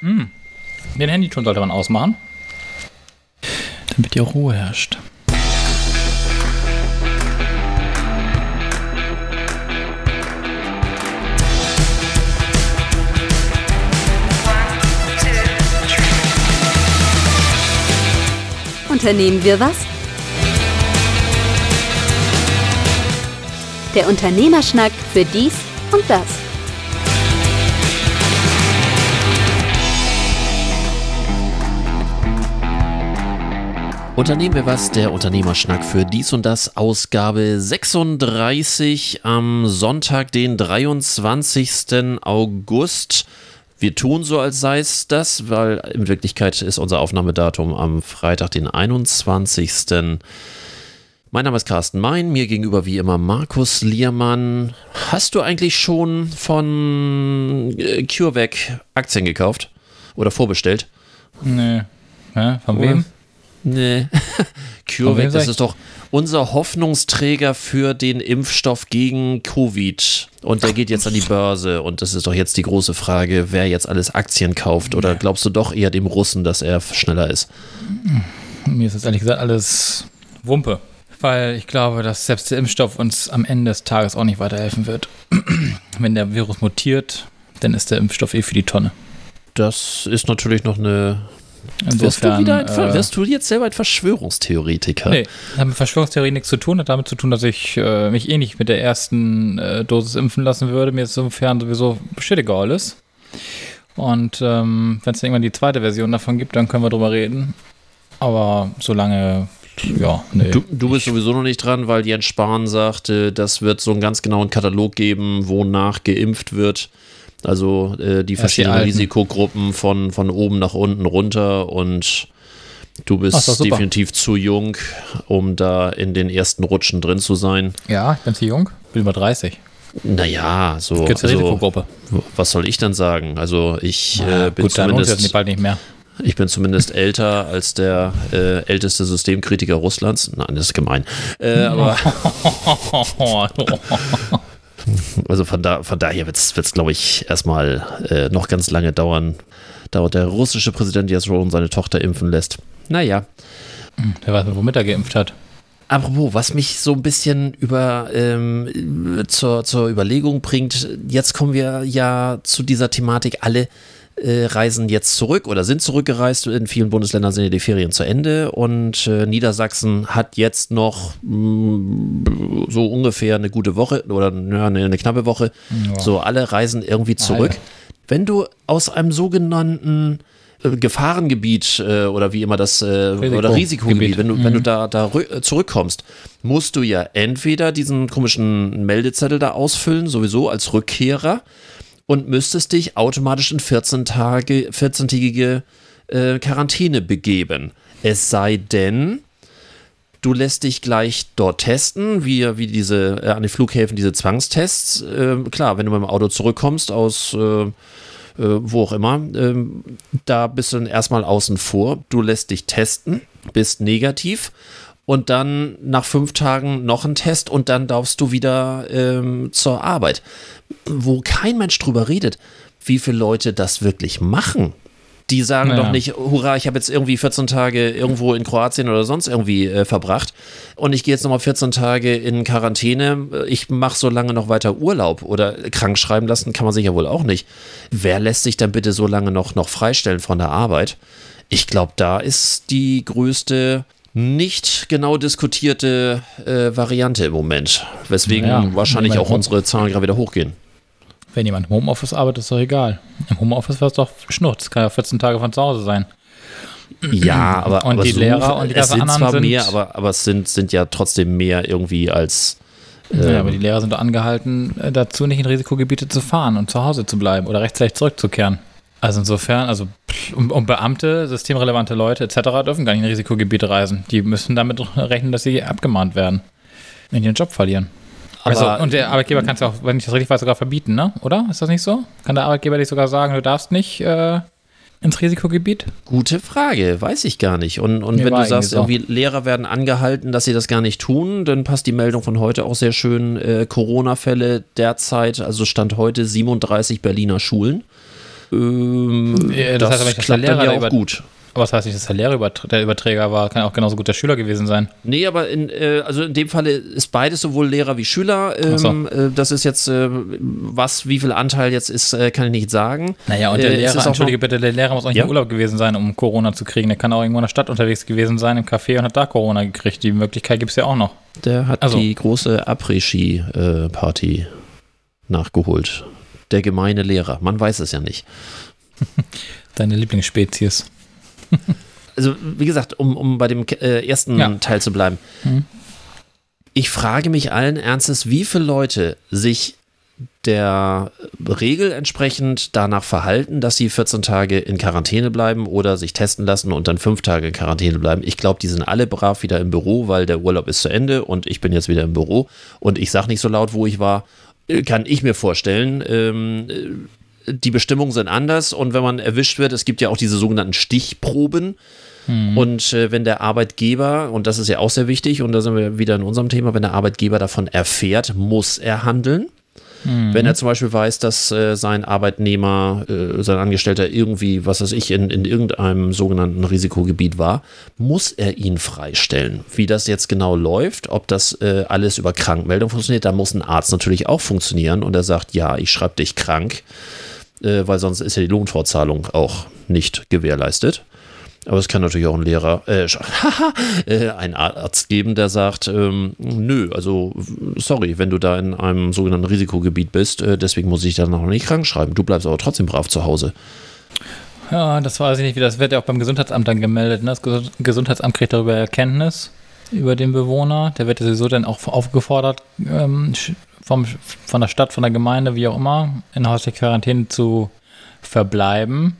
Den Handyton sollte man ausmachen. Damit hier Ruhe herrscht. Unternehmen wir was? Der Unternehmerschnack für dies und das. Unternehmen wir was, der Unternehmerschnack für dies und das, Ausgabe 36 am Sonntag, den 23. August. Wir tun so, als sei es das, weil in Wirklichkeit ist unser Aufnahmedatum am Freitag, den 21. Mein Name ist Carsten Mein, mir gegenüber wie immer Markus Liermann. Hast du eigentlich schon von äh, CureVac Aktien gekauft oder vorbestellt? Nee. Hä? Von wem? Nee. CureVac, das ist doch unser Hoffnungsträger für den Impfstoff gegen Covid. Und der geht jetzt an die Börse. Und das ist doch jetzt die große Frage, wer jetzt alles Aktien kauft. Oder glaubst du doch eher dem Russen, dass er schneller ist? Mir ist das ehrlich gesagt alles Wumpe. Weil ich glaube, dass selbst der Impfstoff uns am Ende des Tages auch nicht weiterhelfen wird. Wenn der Virus mutiert, dann ist der Impfstoff eh für die Tonne. Das ist natürlich noch eine. Wirst, du Insofern. wieder ein, äh, wirst du jetzt selber ein Verschwörungstheoretiker? Nee, hat mit Verschwörungstheorie nichts zu tun, hat damit zu tun, dass ich äh, mich eh nicht mit der ersten äh, Dosis impfen lassen würde. Mir ist insofern sowieso shit egal ist. Und ähm, wenn es irgendwann die zweite Version davon gibt, dann können wir drüber reden. Aber solange, ja, nee. Du, du bist sowieso noch nicht dran, weil Jens Spahn sagte, das wird so einen ganz genauen Katalog geben, wonach geimpft wird. Also äh, die verschiedenen. Risikogruppen von, von oben nach unten runter und du bist super. definitiv zu jung, um da in den ersten Rutschen drin zu sein. ja, ich bin zu jung, bin über 30. Naja, so. Gibt's eine also, Risikogruppe. was soll ich dann sagen? Also ich äh, Ja, bin gut, zumindest bald nicht mehr. Ich bin zumindest älter als der äh, älteste Systemkritiker Russlands. Nein, das ist gemein. Äh, aber also von, da, von daher wird es, glaube ich, erstmal äh, noch ganz lange dauern, dauert der russische Präsident jetzt schon seine Tochter impfen lässt. Naja. Wer weiß, womit er geimpft hat. Apropos, was mich so ein bisschen über ähm, zur, zur Überlegung bringt, jetzt kommen wir ja zu dieser Thematik, alle äh, reisen jetzt zurück oder sind zurückgereist. In vielen Bundesländern sind ja die Ferien zu Ende und äh, Niedersachsen hat jetzt noch mh, so ungefähr eine gute Woche oder ja, eine, eine knappe Woche. So, alle reisen irgendwie zurück. Alle. Wenn du aus einem sogenannten äh, Gefahrengebiet äh, oder wie immer das äh, oder Risikogebiet, Gebiet. wenn du, wenn du da, da äh, zurückkommst, musst du ja entweder diesen komischen Meldezettel da ausfüllen, sowieso als Rückkehrer, und müsstest dich automatisch in 14 Tage, 14-tägige äh, Quarantäne begeben. Es sei denn, du lässt dich gleich dort testen, wie, wie diese äh, an den Flughäfen diese Zwangstests. Äh, klar, wenn du mit dem Auto zurückkommst aus äh, äh, wo auch immer, ähm, da bist du dann erstmal außen vor. Du lässt dich testen, bist negativ und dann nach fünf Tagen noch ein Test und dann darfst du wieder ähm, zur Arbeit. Wo kein Mensch drüber redet, wie viele Leute das wirklich machen. Die sagen Naja. doch nicht, hurra, ich habe jetzt irgendwie 14 Tage irgendwo in Kroatien oder sonst irgendwie äh, verbracht und ich gehe jetzt nochmal 14 Tage in Quarantäne, ich mache so lange noch weiter Urlaub oder krank schreiben lassen kann man sich ja wohl auch nicht. Wer lässt sich dann bitte so lange noch, noch freistellen von der Arbeit? Ich glaube, da ist die größte nicht genau diskutierte äh, Variante im Moment, weswegen Naja, wahrscheinlich auch unsere Zahlen gerade wieder hochgehen. Wenn jemand im Homeoffice arbeitet, ist doch egal. Im Homeoffice war es doch Schnurz. Kann ja 14 Tage von zu Hause sein. Ja, aber, Und aber die Lehrer und die es sind zwar anderen mehr, sind- aber, aber es sind, sind ja trotzdem mehr irgendwie als Ja, aber die Lehrer sind doch angehalten, äh, dazu nicht in Risikogebiete zu fahren und zu Hause zu bleiben oder rechtzeitig zurückzukehren. Also insofern, also und, und Beamte, systemrelevante Leute etc. dürfen gar nicht in Risikogebiete reisen. Die müssen damit rechnen, dass sie abgemahnt werden, wenn die ihren Job verlieren. Aber- also, und der Arbeitgeber kann es auch, wenn ich das richtig weiß, sogar verbieten, ne? Oder? Ist das nicht so? Kann der Arbeitgeber dich sogar sagen, du darfst nicht äh, ins Risikogebiet? Gute Frage, weiß ich gar nicht. Und, und Mir wenn du sagst, irgendwie irgendwie Lehrer werden angehalten, dass sie das gar nicht tun, dann passt die Meldung von heute auch sehr schön. Äh, Corona-Fälle derzeit, also Stand heute 37 Berliner Schulen. Ähm, Ja, das das heißt aber nicht, dass klappt der dann Lehrer ja da auch gut. Aber das heißt nicht, dass der Lehrer der Überträger war, kann auch genauso gut der Schüler gewesen sein. Nee, aber in, äh, also in dem Falle ist beides sowohl Lehrer wie Schüler. Ach so. Ähm, äh, das ist jetzt, äh, was, wie viel Anteil jetzt ist, äh, kann ich nicht sagen. Naja, und der Äh, Lehrer, entschuldige bitte, der Lehrer muss auch nicht Ja? im Urlaub gewesen sein, um Corona zu kriegen. Der kann auch irgendwo in der Stadt unterwegs gewesen sein, im Café und hat da Corona gekriegt. Die Möglichkeit gibt es ja auch noch. Der hat Also. die große Après-Ski-Party nachgeholt. Der gemeine Lehrer. Man weiß es ja nicht. Deine Lieblingsspezies. Also, wie gesagt, um, um bei dem äh, ersten Ja. Teil zu bleiben. Mhm. Ich frage mich allen Ernstes, wie viele Leute sich der Regel entsprechend danach verhalten, dass sie 14 Tage in Quarantäne bleiben oder sich testen lassen und dann fünf Tage in Quarantäne bleiben. Ich glaube, die sind alle brav wieder im Büro, weil der Urlaub ist zu Ende und ich bin jetzt wieder im Büro und ich sage nicht so laut, wo ich war. Äh, Kann ich mir vorstellen. Ähm, äh, die Bestimmungen sind anders und wenn man erwischt wird, es gibt ja auch diese sogenannten Stichproben. Und äh, wenn der Arbeitgeber, und das ist ja auch sehr wichtig, und da sind wir wieder in unserem Thema, wenn der Arbeitgeber davon erfährt, muss er handeln. Wenn er zum Beispiel weiß, dass äh, sein Arbeitnehmer, äh, sein Angestellter irgendwie, was weiß ich, in, in irgendeinem sogenannten Risikogebiet war, muss er ihn freistellen. Wie das jetzt genau läuft, ob das äh, alles über Krankmeldung funktioniert, da muss ein Arzt natürlich auch funktionieren und er sagt, ja, ich schreibe dich krank, äh, weil sonst ist ja die Lohnfortzahlung auch nicht gewährleistet. Aber es kann natürlich auch ein Lehrer, äh, äh, ein Arzt geben, der sagt, ähm, nö, also sorry, wenn du da in einem sogenannten Risikogebiet bist, äh, deswegen muss ich dann noch nicht krank schreiben. Du bleibst aber trotzdem brav zu Hause. Ja, das weiß ich nicht, wie das wird ja auch beim Gesundheitsamt dann gemeldet. Ne? Das Ges- Gesundheitsamt kriegt darüber Erkenntnis über den Bewohner. Der wird ja sowieso dann auch aufgefordert, ähm, vom, von der Stadt, von der Gemeinde, wie auch immer, in häuslicher Quarantäne zu verbleiben.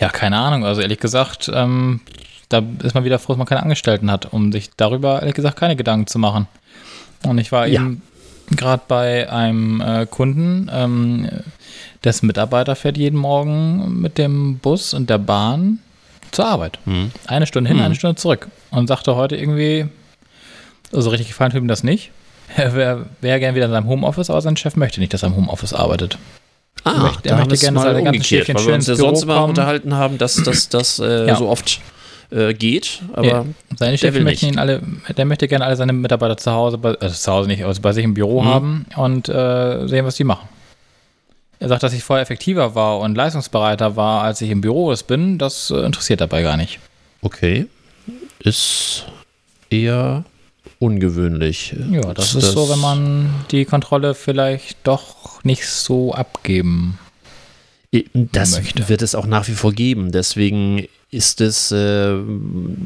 Ja, keine Ahnung. Also ehrlich gesagt, ähm, da ist man wieder froh, dass man keine Angestellten hat, um sich darüber ehrlich gesagt keine Gedanken zu machen. Und ich war Ja. eben gerade bei einem äh, Kunden, ähm, dessen Mitarbeiter fährt jeden Morgen mit dem Bus und der Bahn zur Arbeit. Eine Stunde hin, eine Stunde zurück. Und sagte heute irgendwie, also richtig gefallen tut ihm das nicht. Er wäre wär gern wieder in seinem Homeoffice, aber sein Chef möchte nicht, dass er im Homeoffice arbeitet. Ah, möchte- er möchte gerne mal seine ganzen umgekehrt, Schäfchen weil schön wir uns ja ins Büro sonst immer kommen. unterhalten haben, dass dass das äh, Ja. so oft äh, geht. Aber Ja, seine der Chefin will möchten nicht. ihn alle, der möchte gerne alle seine Mitarbeiter zu Hause, bei, also zu Hause nicht, also bei sich im Büro Mhm. haben und äh, sehen, was die machen. Er sagt, dass ich vorher effektiver war und leistungsbereiter war, als ich im Büro es bin. Das äh, interessiert dabei gar nicht. okay, ist eher ungewöhnlich. Ja, das ist so, wenn man die Kontrolle vielleicht doch nicht so abgeben. Das möchte. wird es auch nach wie vor geben. Deswegen ist es äh,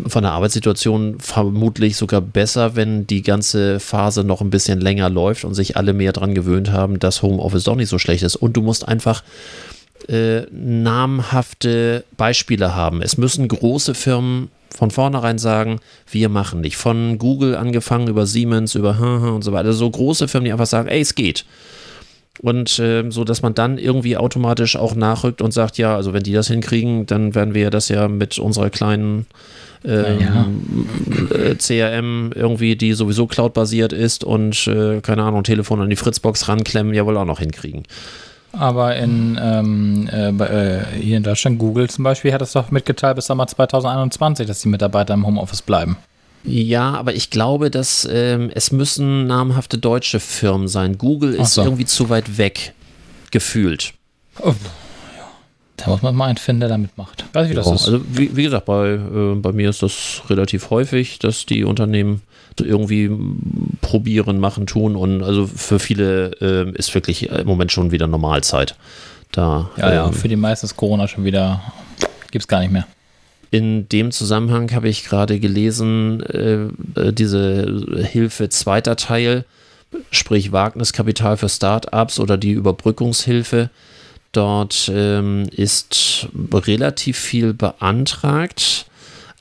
von der Arbeitssituation vermutlich sogar besser, wenn die ganze Phase noch ein bisschen länger läuft und sich alle mehr dran gewöhnt haben, dass Homeoffice doch nicht so schlecht ist. Und du musst einfach äh, namhafte Beispiele haben. Es müssen große Firmen von vornherein sagen, wir machen nicht. Von Google angefangen über Siemens, über und so weiter. So große Firmen, die einfach sagen, ey, es geht. Und ähm, so, dass man dann irgendwie automatisch auch nachrückt und sagt, ja, also wenn die das hinkriegen, dann werden wir das ja mit unserer kleinen ähm, äh, CRM irgendwie, die sowieso cloud-basiert ist und äh, keine Ahnung, Telefon an die Fritzbox ranklemmen, ja wohl auch noch hinkriegen. Aber in, ähm, äh, äh, hier in Deutschland, Google zum Beispiel, hat es doch mitgeteilt bis Sommer 2021, dass die Mitarbeiter im Homeoffice bleiben. Ja, aber ich glaube, dass ähm, es müssen namhafte deutsche Firmen sein. Google ist so. irgendwie zu weit weg gefühlt. Oh, ja. Da muss man mal einen finden, der da mitmacht. Weiß ich, wie das Ja, ist. Also wie, wie gesagt, bei, äh, bei mir ist das relativ häufig, dass die Unternehmen irgendwie probieren, machen, tun und also für viele ähm, ist wirklich im Moment schon wieder Normalzeit. Da, ja, ja, ähm, für die meisten ist Corona schon wieder, gibt es gar nicht mehr. In dem Zusammenhang habe ich gerade gelesen, äh, äh, diese Hilfe zweiter Teil, sprich Wagniskapital für Startups oder die Überbrückungshilfe. Dort ähm, ist relativ viel beantragt,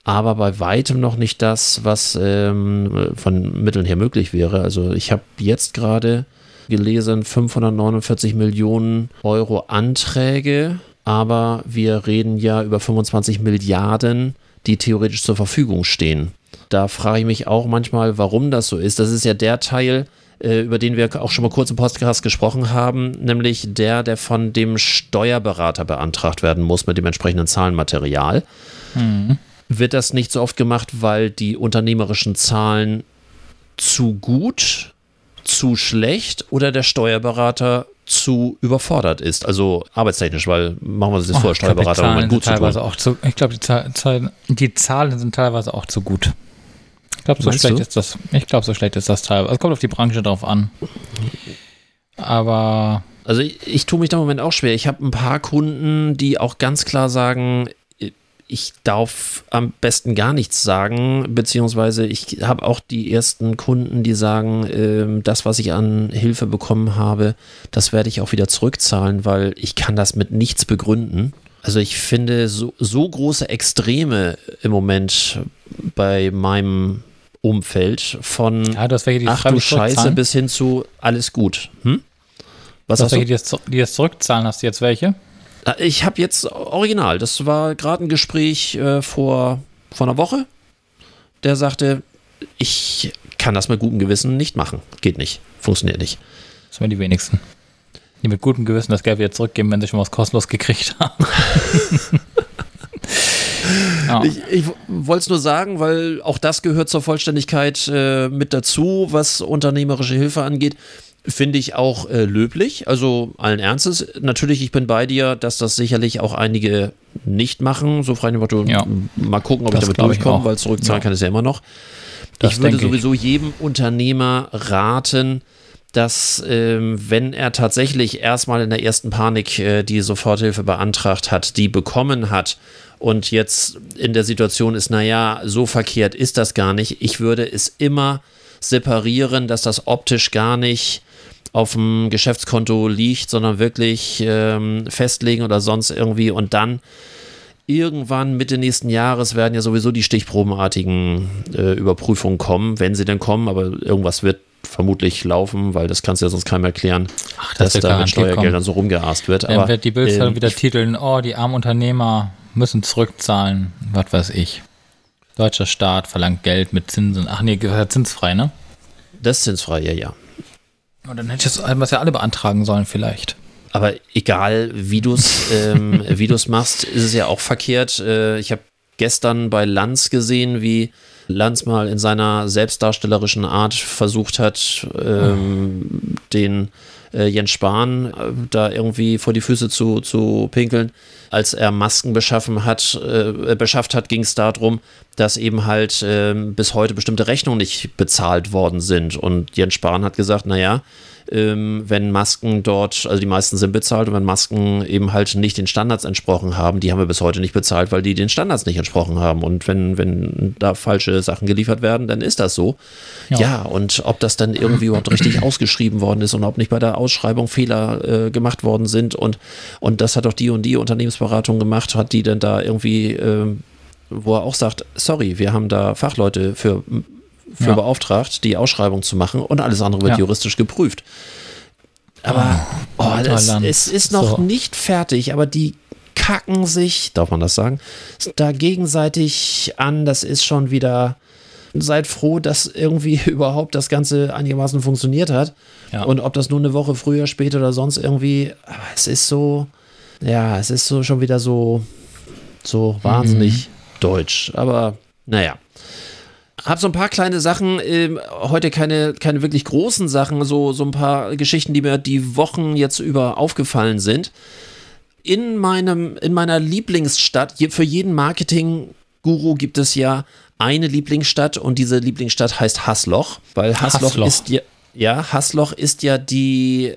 aber bei weitem noch nicht das, was ähm, von Mitteln her möglich wäre. Also ich habe jetzt gerade gelesen, 549 Millionen Euro Anträge, aber wir reden ja über 25 Milliarden, die theoretisch zur Verfügung stehen. Da frage ich mich auch manchmal, warum das so ist. Das ist ja der Teil, äh, über den wir auch schon mal kurz im Podcast gesprochen haben, nämlich der, der von dem Steuerberater beantragt werden muss mit dem entsprechenden Zahlenmaterial. Mhm. Wird das nicht so oft gemacht, weil die unternehmerischen Zahlen zu gut, zu schlecht oder der Steuerberater zu überfordert ist, also arbeitstechnisch, weil machen wir uns das oh, vor, Steuerberater glaub, die gut teilweise zu tun. Auch zu, ich glaube, die, Zahl, die Zahlen sind teilweise auch zu gut. Ich glaube, so schlecht du? ist das. Ich glaube, so schlecht ist das teilweise. Es kommt auf die Branche drauf an. Aber also ich, ich tue mich da im Moment auch schwer. Ich habe ein paar Kunden, die auch ganz klar sagen, ich darf am besten gar nichts sagen, beziehungsweise ich habe auch die ersten Kunden, die sagen, äh, das, was ich an Hilfe bekommen habe, das werde ich auch wieder zurückzahlen, weil ich kann das mit nichts begründen. Also ich finde so, so große Extreme im Moment bei meinem Umfeld von ja, das die ach du Scheiße bis hin zu alles gut. Hm? Was das welche, die jetzt, die jetzt zurückzahlen, hast du jetzt welche? Äh, ich habe jetzt original, das war gerade ein Gespräch äh, vor, vor einer Woche. Der sagte, ich kann das mit gutem Gewissen nicht machen. Geht nicht. Funktioniert nicht. Das sind die wenigsten. Die mit gutem Gewissen das Geld wieder zurückgeben, wenn sie schon was kostenlos gekriegt haben. ja. Ich, ich wollte es nur sagen, weil auch das gehört zur Vollständigkeit äh, mit dazu, was unternehmerische Hilfe angeht finde ich auch äh, löblich. Also allen Ernstes. Natürlich, ich bin bei dir, dass das sicherlich auch einige nicht machen. So frei dem Motto, ja. mal gucken, ob das ich damit durchkomme, weil zurückzahlen ja. kann es ja immer noch. Das ich würde sowieso ich. jedem Unternehmer raten, dass ähm, wenn er tatsächlich erstmal in der ersten Panik äh, die Soforthilfe beantragt hat, die bekommen hat und jetzt in der Situation ist, naja, so verkehrt ist das gar nicht. Ich würde es immer separieren, dass das optisch gar nicht auf dem Geschäftskonto liegt, sondern wirklich ähm, festlegen oder sonst irgendwie und dann irgendwann Mitte nächsten Jahres werden ja sowieso die stichprobenartigen äh, Überprüfungen kommen, wenn sie denn kommen, aber irgendwas wird vermutlich laufen, weil das kannst du ja sonst keinem erklären, Ach, das dass da mit Steuergeldern so rumgeast wird. Dann aber, wird die Bildzeitung äh, wieder titeln, oh, die armen Unternehmer müssen zurückzahlen, was weiß ich. Deutscher Staat verlangt Geld mit Zinsen. Ach nee, zinsfrei, ne? Das ist zinsfrei, ja, ja. Und dann hätte ich das ja alle beantragen sollen, vielleicht. Aber egal, wie du es ähm, machst, ist es ja auch verkehrt. Äh, ich habe gestern bei Lanz gesehen, wie Lanz mal in seiner selbstdarstellerischen Art versucht hat, ähm, den äh, Jens Spahn äh, da irgendwie vor die Füße zu, zu pinkeln. Als er Masken beschaffen hat, äh, beschafft hat, ging es darum, dass eben halt äh, bis heute bestimmte Rechnungen nicht bezahlt worden sind. Und Jens Spahn hat gesagt, naja, ähm, wenn Masken dort, also die meisten sind bezahlt und wenn Masken eben halt nicht den Standards entsprochen haben, die haben wir bis heute nicht bezahlt, weil die den Standards nicht entsprochen haben. Und wenn, wenn da falsche Sachen geliefert werden, dann ist das so. Ja, ja und ob das dann irgendwie überhaupt richtig ausgeschrieben worden ist und ob nicht bei der Ausschreibung Fehler äh, gemacht worden sind und, und das hat doch die und die Unternehmensberatung gemacht, hat die denn da irgendwie äh, wo er auch sagt, sorry, wir haben da Fachleute für für ja. beauftragt, die Ausschreibung zu machen und alles andere wird ja. juristisch geprüft. Aber oh, oh, es, es, ist noch so. nicht fertig, aber die kacken sich, darf man das sagen, da gegenseitig an. Das ist schon wieder. Seid froh, dass irgendwie überhaupt das Ganze einigermaßen funktioniert hat. Ja. Und ob das nur eine Woche früher, später oder sonst irgendwie, es ist so, ja, es ist so schon wieder so, so wahnsinnig mhm. Deutsch. Aber naja habe so ein paar kleine Sachen, äh, heute keine, keine wirklich großen Sachen, so, so ein paar Geschichten, die mir die Wochen jetzt über aufgefallen sind. In, meinem, in meiner Lieblingsstadt, für jeden Marketing-Guru gibt es ja eine Lieblingsstadt und diese Lieblingsstadt heißt Hasloch, weil Hasloch, Hasloch. ist ja, ja, Hasloch ist ja die,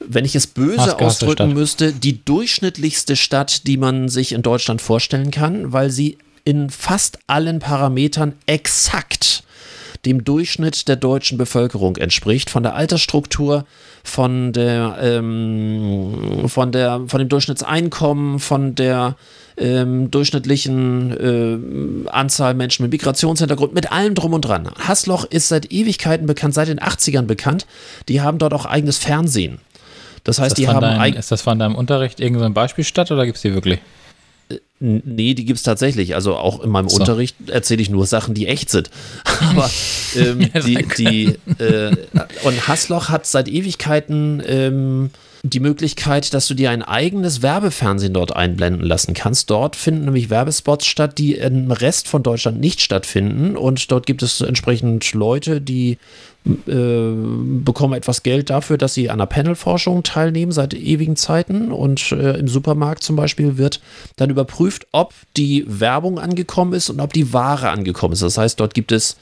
wenn ich es böse ausdrücken müsste, die durchschnittlichste Stadt, die man sich in Deutschland vorstellen kann, weil sie in fast allen Parametern exakt dem Durchschnitt der deutschen Bevölkerung entspricht, von der Altersstruktur, von der, ähm, von der, von dem Durchschnittseinkommen, von der ähm, durchschnittlichen äh, Anzahl Menschen mit Migrationshintergrund, mit allem drum und dran. Hasloch ist seit Ewigkeiten bekannt, seit den 80ern bekannt. Die haben dort auch eigenes Fernsehen. Das heißt, das die haben. Dein, ist das von deinem Unterricht irgendein Beispielstadt oder gibt es die wirklich? Nee, die gibt's tatsächlich. Also auch in meinem So. Unterricht erzähle ich nur Sachen, die echt sind. Aber ähm, Ja, die, die äh, und Hassloch hat seit Ewigkeiten ähm, die Möglichkeit, dass du dir ein eigenes Werbefernsehen dort einblenden lassen kannst. Dort finden nämlich Werbespots statt, die im Rest von Deutschland nicht stattfinden. Und dort gibt es entsprechend Leute, die äh, bekommen etwas Geld dafür, dass sie an der Panelforschung teilnehmen seit ewigen Zeiten. Und äh, im Supermarkt zum Beispiel wird dann überprüft, ob die Werbung angekommen ist und ob die Ware angekommen ist. Das heißt, dort gibt es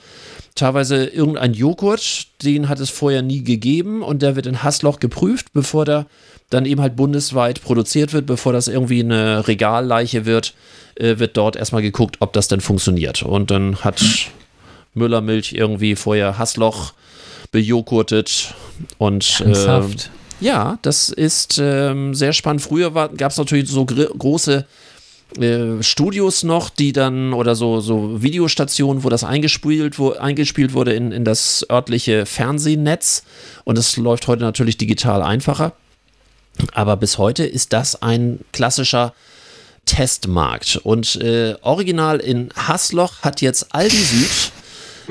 teilweise irgendein Joghurt, den hat es vorher nie gegeben und der wird in Hassloch geprüft, bevor der dann eben halt bundesweit produziert wird, bevor das irgendwie eine Regalleiche wird, äh, wird dort erstmal geguckt, ob das denn funktioniert. Und dann hat Müllermilch irgendwie vorher Hassloch bejoghurtet und äh, ja, das ist ähm, sehr spannend. Früher gab es natürlich so gr- große äh, Studios noch, die dann oder so, so Videostationen, wo das eingespielt, wo, eingespielt wurde in, in das örtliche Fernsehnetz. Und es läuft heute natürlich digital einfacher. Aber bis heute ist das ein klassischer Testmarkt. Und äh, original in Hassloch hat jetzt Aldi Süd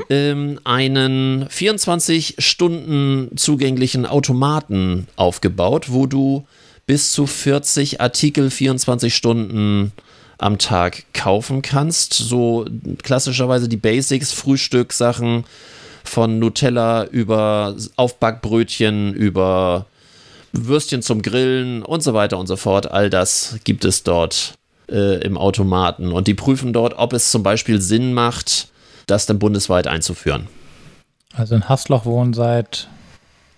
ähm, einen 24 Stunden zugänglichen Automaten aufgebaut, wo du bis zu 40 Artikel 24 Stunden am Tag kaufen kannst. So klassischerweise die Basics, Frühstückssachen von Nutella über Aufbackbrötchen, über Würstchen zum Grillen und so weiter und so fort. All das gibt es dort äh, im Automaten. Und die prüfen dort, ob es zum Beispiel Sinn macht, das dann bundesweit einzuführen. Also in Hassloch wohnen seit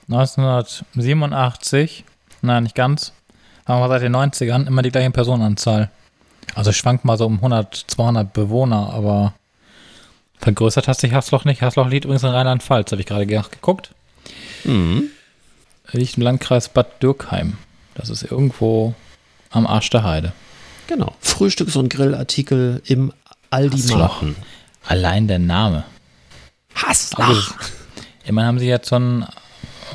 1987, nein, nicht ganz, aber seit den 90ern immer die gleiche Personenanzahl. Also schwankt mal so um 100, 200 Bewohner, aber vergrößert hat sich Hassloch nicht. Hassloch liegt übrigens in Rheinland-Pfalz, habe ich gerade nachgeguckt. Mhm. Liegt im Landkreis Bad Dürkheim. Das ist irgendwo am Arsch der Heide. Genau. Frühstücks- und Grillartikel im Aldi-Marken. Allein der Name. Hass! Aber gut, immerhin haben sie jetzt so einen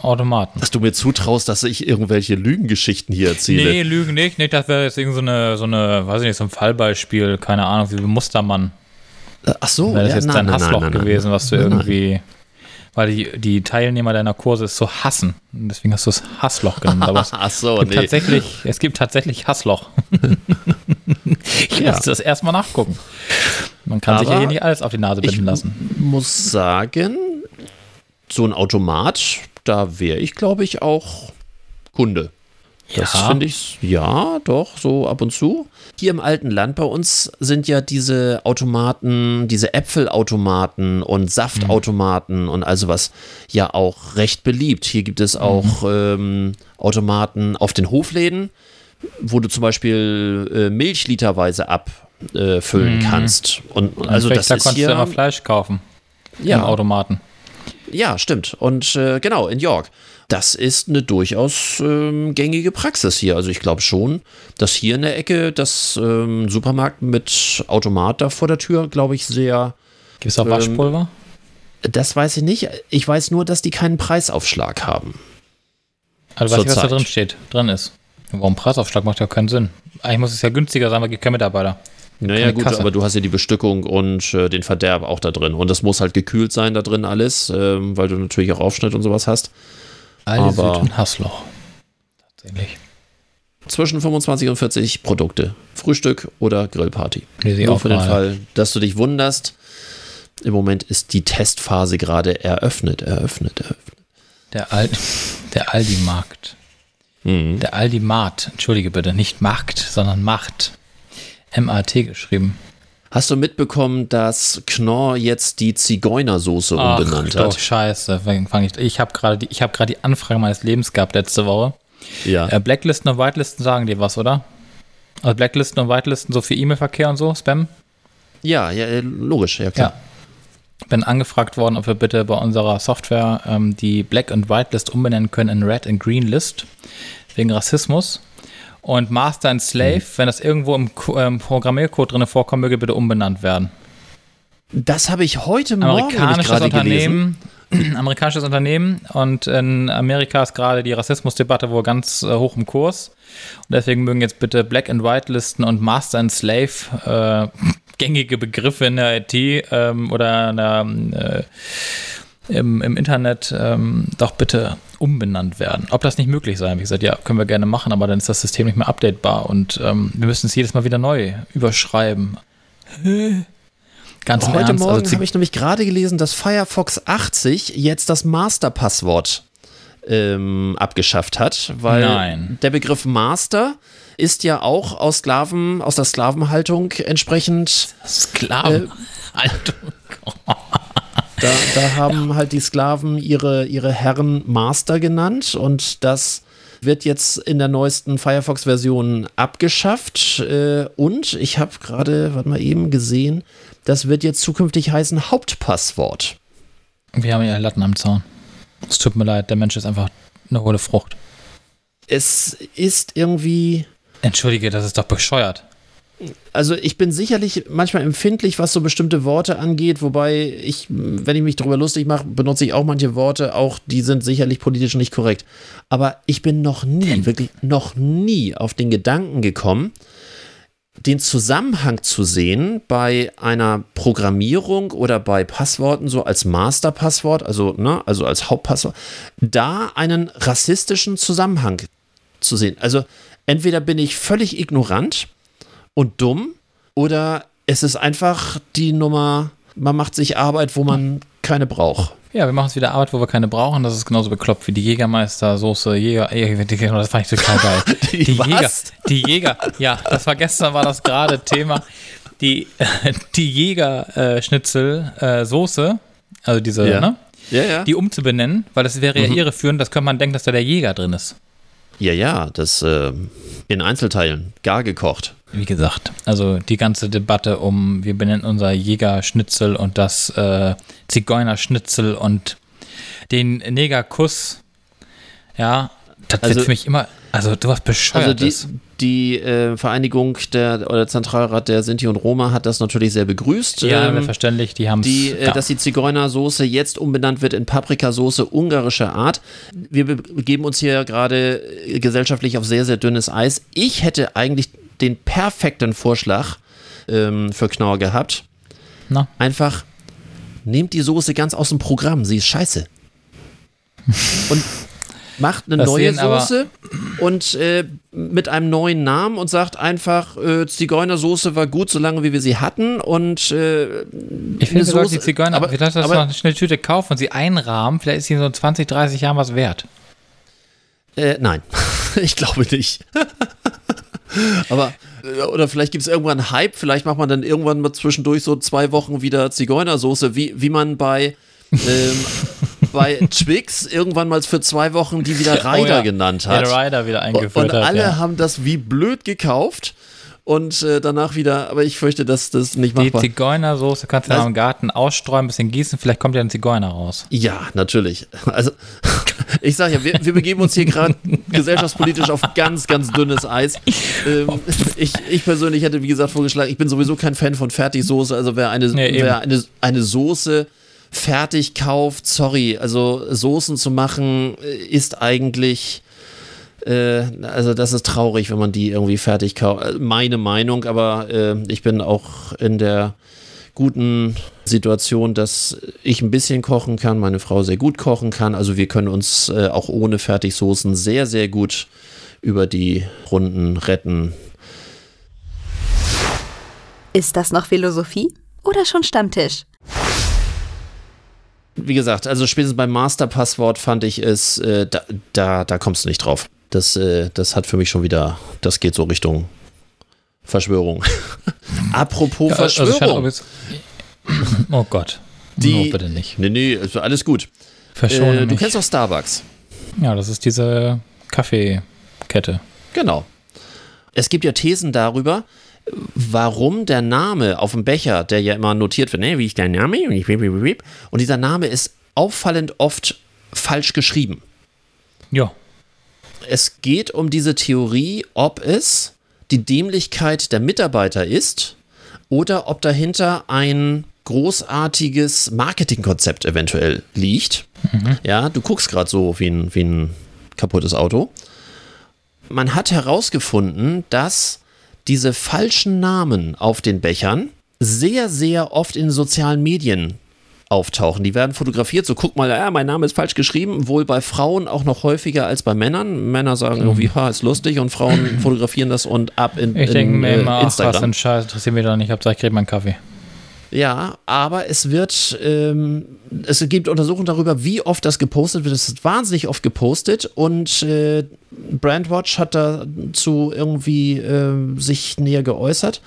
Automaten. Dass du mir zutraust, dass ich irgendwelche Lügengeschichten hier erzähle. Nee, Lügen nicht. Nicht, das wäre jetzt irgend so eine, so eine, weiß ich nicht, so ein Fallbeispiel, keine Ahnung, wie Mustermann. Ach so, Wäre das ja, jetzt nein, dein nein, Hassloch nein, gewesen, was du irgendwie. Weil die, die Teilnehmer deiner Kurse es so hassen. Und deswegen hast du es Hassloch genannt. Aber es Ach so, gibt nee. tatsächlich, es gibt tatsächlich Hassloch. ich Ja. musste das erstmal nachgucken. Man kann sich ja Aber hier nicht alles auf die Nase Ich binden lassen. muss sagen, so ein Automat, da wäre ich, glaube ich, auch Kunde. Das Ja. finde ich, ja, doch, so ab und zu. Hier im alten Land bei uns sind ja diese Automaten, diese Äpfelautomaten und Saftautomaten und also was ja auch recht beliebt. Hier gibt es auch ähm, Automaten auf den Hofläden, wo du zum Beispiel äh, Milch literweise abfüllen äh, füllen kannst. Und und also das da ist konntest hier du immer Fleisch kaufen. Ja. Im Automaten. ja, stimmt. Und äh, genau, in York. Das ist eine durchaus ähm, gängige Praxis hier. Also ich glaube schon, dass hier in der Ecke das ähm, Supermarkt mit Automat da vor der Tür, glaube ich, sehr. Gibt es auch Ähm, Waschpulver? Das weiß ich nicht. Ich weiß nur, dass die keinen Preisaufschlag haben. Also weiß ich, was da drin steht, drin ist. Warum Preisaufschlag macht ja keinen Sinn. Eigentlich muss es ja günstiger sein, weil es gibt keine Mitarbeiter. Naja, gut, Kasse. aber du hast ja die Bestückung und äh, den Verderb auch da drin. Und das muss halt gekühlt sein da drin alles, ähm, weil du natürlich auch Aufschnitt und sowas hast. Aldi Süd und Hassloch. Tatsächlich. Zwischen 25 und 40 Produkte. Frühstück oder Grillparty. Nur auch für den. Fall, dass du dich wunderst. Im Moment ist die Testphase gerade eröffnet, eröffnet, eröffnet. Der, Al der Aldi-Markt. Mhm. Der Aldi-Mart. Entschuldige bitte, nicht Markt, sondern Macht. M-A-T geschrieben. Hast du mitbekommen, dass Knorr jetzt die Zigeunersoße umbenannt doch, hat? scheiße. Fang fang ich ich habe gerade die, ich hab die Anfrage meines Lebens gehabt letzte Woche. Ja. Äh, Blacklisten und Whitelisten sagen dir was, oder? Also Blacklisten und Whitelisten so für E-Mail-Verkehr und so, Spam? ja, ja, äh, logisch, ja klar. Bin angefragt worden, ob wir bitte bei unserer Software ähm, die Black and White List umbenennen können in Red and Green List wegen Rassismus. Und Master and Slave, Mhm. wenn das irgendwo im Ko- ähm, Programmiercode drin vorkommt, möge bitte umbenannt werden. Das habe ich heute Morgen Amerikanisches gerade gelesen. Unternehmen, amerikanisches Unternehmen und in Amerika ist gerade die Rassismusdebatte wohl ganz äh, hoch im Kurs. Und deswegen mögen jetzt bitte Black and White Listen und Master and Slave äh, gängige Begriffe in der IT ähm, oder in der, äh, im, im Internet ähm, doch bitte umbenannt werden. Ob das nicht möglich sei, wie gesagt, ja, können wir gerne machen, aber dann ist das System nicht mehr updatebar und ähm, wir müssen es jedes Mal wieder neu überschreiben. Ganz Heute Ernst, Morgen also habe ich nämlich gerade gelesen, dass Firefox 80 jetzt das Masterpasswort ähm, abgeschafft hat, weil Nein. der Begriff Master ist ja auch aus Sklaven, aus der Sklavenhaltung entsprechend. Sklavenhaltung. Äh, da, da, haben halt die Sklaven ihre, ihre Herren Master genannt und das wird jetzt in der neuesten Firefox-Version abgeschafft. Äh, und ich habe gerade, warte mal eben gesehen, das wird jetzt zukünftig heißen Hauptpasswort. Wir haben ja Latten am Zaun. Es tut mir leid, der Mensch ist einfach eine hohle Frucht. Es ist irgendwie. Entschuldige, das ist doch bescheuert also ich bin sicherlich manchmal empfindlich, was so bestimmte Worte angeht, wobei ich, wenn ich mich darüber lustig mache, benutze ich auch manche Worte, auch die sind sicherlich politisch nicht korrekt. Aber ich bin noch nie, wirklich noch nie auf den Gedanken gekommen, den Zusammenhang zu sehen bei einer Programmierung oder bei Passworten so als Masterpasswort, also, ne, also als Hauptpasswort, da einen rassistischen Zusammenhang zu sehen. Also entweder bin ich völlig ignorant und dumm oder es ist einfach die Nummer, man macht sich Arbeit, wo man keine braucht. Ja, wir machen es wieder Arbeit, wo wir keine brauchen. Das ist genauso bekloppt wie die Jägermeister-Soße. Jäger, das fand ich total geil. die, die Jäger, die Jäger, ja, das war gestern, war das gerade Thema. Die, die Jägerschnitzel-Soße, äh, also diese, ja. ne? Ja, ja. Die umzubenennen, weil das wäre ja mhm. irreführend, das könnte man denken, dass da der Jäger drin ist. Ja, ja, das äh, in Einzelteilen, gar gekocht. Wie gesagt, also die ganze Debatte um, wir benennen unser Jägerschnitzel und das äh, Zigeunerschnitzel und den Negerkuss, ja, das also, wird für mich immer, also du was bescheuertes. Also die, die äh, Vereinigung der oder Zentralrat der Sinti und Roma hat das natürlich sehr begrüßt. Ja, ähm, selbstverständlich, die haben die, äh, Dass die Zigeunersoße jetzt umbenannt wird in Paprikasoße ungarischer Art. Wir begeben uns hier gerade äh, gesellschaftlich auf sehr, sehr dünnes Eis. Ich hätte eigentlich den perfekten Vorschlag ähm, für Knorr gehabt. Na? Einfach nehmt die Soße ganz aus dem Programm, sie ist scheiße. und macht eine das neue Soße und äh, mit einem neuen Namen und sagt einfach, äh, Zigeunersoße war gut, solange wie wir sie hatten und äh, ich finde sogar die Zigeuner, aber, vielleicht das aber, noch eine Tüte kaufen und sie einrahmen, vielleicht ist sie in so 20, 30 Jahren was wert. Äh, nein, ich glaube nicht. Aber, äh, oder vielleicht gibt es irgendwann einen Hype, vielleicht macht man dann irgendwann mal zwischendurch so zwei Wochen wieder Zigeunersoße, wie, wie man bei, ähm, bei Twix irgendwann mal für zwei Wochen die wieder Ryder oh ja. genannt hat. Der Ryder wieder eingeführt und, und hat. alle ja. haben das wie blöd gekauft und äh, danach wieder, aber ich fürchte, dass das nicht machbar Die Zigeunersoße kannst du also, im Garten ausstreuen, ein bisschen gießen, vielleicht kommt ja ein Zigeuner raus. Ja, natürlich. Also, ich sage ja, wir, wir, begeben uns hier gerade gesellschaftspolitisch auf ganz, ganz dünnes Eis. Ähm, ich, ich persönlich hätte, wie gesagt, vorgeschlagen, ich bin sowieso kein Fan von Fertigsoße, also wer eine, nee, wer eine, eine Soße fertig kauft, sorry, also Soßen zu machen äh, ist eigentlich äh, also das ist traurig, wenn man die irgendwie fertig kauft. Äh, meine Meinung, aber äh, ich bin auch in der guten Situation, dass ich ein bisschen kochen kann, meine Frau sehr gut kochen kann. Also wir können uns äh, auch ohne Fertigsoßen sehr, sehr gut über die Runden retten. Ist das noch Philosophie oder schon Stammtisch? Wie gesagt, also spätestens beim Masterpasswort fand ich es, äh, da, da, da kommst du nicht drauf. Das, äh, das hat für mich schon wieder, das geht so Richtung Verschwörung. Apropos ja, also Verschwörung. Also oh Gott. Die, no, bitte nicht. Nee, nee, also alles gut. Verschone äh, Du kennst doch Starbucks. Ja, das ist diese Kaffeekette. Genau. Es gibt ja Thesen darüber, warum der Name auf dem Becher, der ja immer notiert wird, ne, wie ist dein Name? Und dieser Name ist auffallend oft falsch geschrieben. Ja es geht um diese Theorie, ob es die Dämlichkeit der Mitarbeiter ist oder ob dahinter ein großartiges Marketingkonzept eventuell liegt. Mhm. Ja, du guckst gerade so wie ein, wie ein kaputtes Auto. man hat herausgefunden, dass diese falschen Namen auf den Bechern sehr, sehr oft in sozialen Medien auftauchen. Die werden fotografiert, so guck mal, ja, mein Name ist falsch geschrieben, wohl bei Frauen auch noch häufiger als bei Männern. Männer sagen Mhm. irgendwie, ha, ist lustig und Frauen fotografieren das und ab in, Ich in denke mir äh, immer, ach, was Instagram. ein Scheiß, interessiert mich doch nicht, Hauptsache ich kriege meinen Kaffee. Ja, aber es wird, ähm, es gibt Untersuchungen darüber, wie oft das gepostet wird. Es ist wahnsinnig oft gepostet und äh, Brandwatch hat dazu irgendwie äh, sich näher geäußert,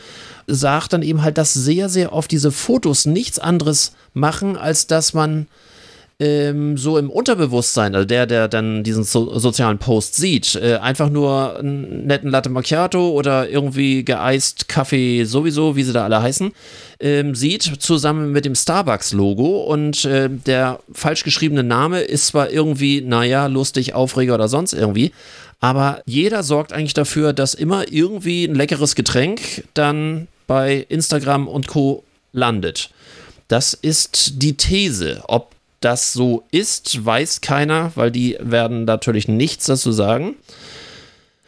sagt dann eben halt, dass sehr, sehr oft diese Fotos nichts anderes machen, als dass man ähm, so im Unterbewusstsein, also der, der dann diesen so sozialen Post sieht, äh, einfach nur einen netten Latte Macchiato oder irgendwie geeist Kaffee sowieso, wie sie da alle heißen, ähm, sieht, zusammen mit dem Starbucks-Logo und äh, der falsch geschriebene Name ist zwar irgendwie, naja, lustig, Aufreger oder sonst irgendwie, aber jeder sorgt eigentlich dafür, dass immer irgendwie ein leckeres Getränk dann bei Instagram und Co. landet. Das ist die These. Ob das so ist, weiß keiner, weil die werden natürlich nichts dazu sagen.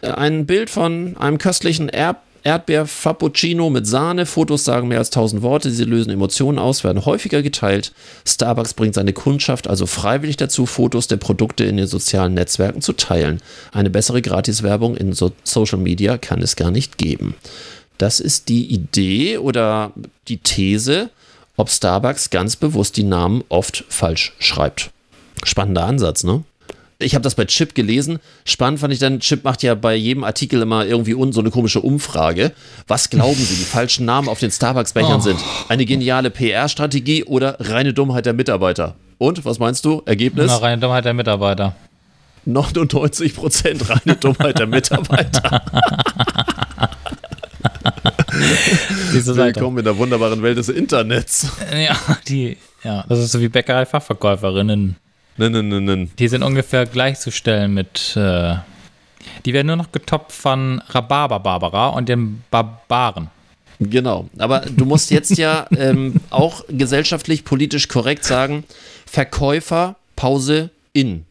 Ein Bild von einem köstlichen Erb Erdbeer-Frappuccino mit Sahne. Fotos sagen mehr als 1000 Worte. Sie lösen Emotionen aus, werden häufiger geteilt. Starbucks bringt seine Kundschaft also freiwillig dazu, Fotos der Produkte in den sozialen Netzwerken zu teilen. Eine bessere Gratiswerbung in so Social Media kann es gar nicht geben. Das ist die Idee oder die These, ob Starbucks ganz bewusst die Namen oft falsch schreibt. Spannender Ansatz, ne? Ich habe das bei Chip gelesen. Spannend fand ich dann, Chip macht ja bei jedem Artikel immer irgendwie so eine komische Umfrage. Was glauben Sie, die falschen Namen auf den Starbucks-Bechern Oh. sind? Eine geniale PR-Strategie oder reine Dummheit der Mitarbeiter? Und, was meinst du? Ergebnis? Na, reine Dummheit der Mitarbeiter. 99% reine Dummheit der Mitarbeiter. Willkommen in der wunderbaren Welt des Internets. Ja, die, ja, das ist so wie Bäckerei-Fachverkäuferinnen. Nein, nein, nein, nein. Die sind ungefähr gleichzustellen mit, äh, die werden nur noch getoppt von Rhabarber-Barbara und dem Barbaren. Genau, aber du musst jetzt ja ähm, auch gesellschaftlich politisch korrekt sagen, Verkäufer, Pause, in.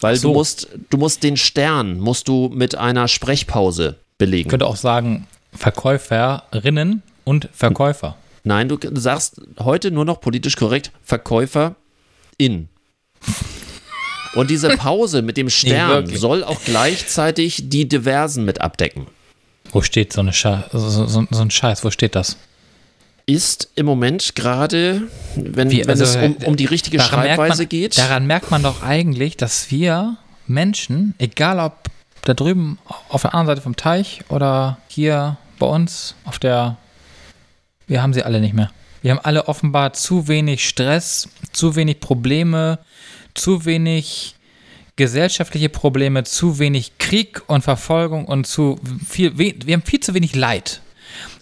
Weil so. du musst, du musst den Stern, musst du mit einer Sprechpause belegen. Ich könnte auch sagen Verkäuferinnen und Verkäufer. Nein, du sagst heute nur noch politisch korrekt, Verkäufer, in. Und diese Pause mit dem Stern wirklich. soll auch gleichzeitig die Diversen mit abdecken. Wo steht so, eine Sche so, so, so ein Scheiß? Wo steht das? Ist im Moment gerade, wenn, Wie, wenn also, es um, um die richtige Schreibweise man, geht. Daran merkt man doch eigentlich, dass wir Menschen, egal ob da drüben auf der anderen Seite vom Teich oder hier bei uns auf der, wir haben sie alle nicht mehr. Wir haben alle offenbar zu wenig Stress, zu wenig Probleme, zu wenig gesellschaftliche Probleme, zu wenig Krieg und Verfolgung und zu viel, wir haben viel zu wenig Leid.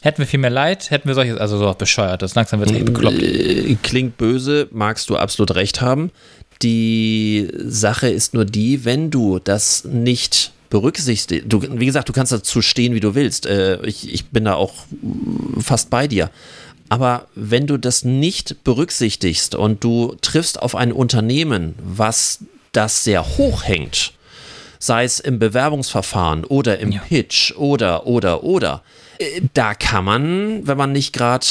Hätten wir viel mehr Leid, hätten wir solches, also sowas Bescheuertes. Langsam wird es bekloppt. Äh, Klingt böse, magst du absolut recht haben. Die Sache ist nur die, wenn du das nicht berücksichtigst, du, wie gesagt, du kannst dazu stehen, wie du willst. Äh, ich, ich bin da auch fast bei dir. Aber wenn du das nicht berücksichtigst und du triffst auf ein Unternehmen, was das sehr hoch hängt, sei es im Bewerbungsverfahren oder im Ja. Pitch oder, oder, oder, äh, da kann man, wenn man nicht gerade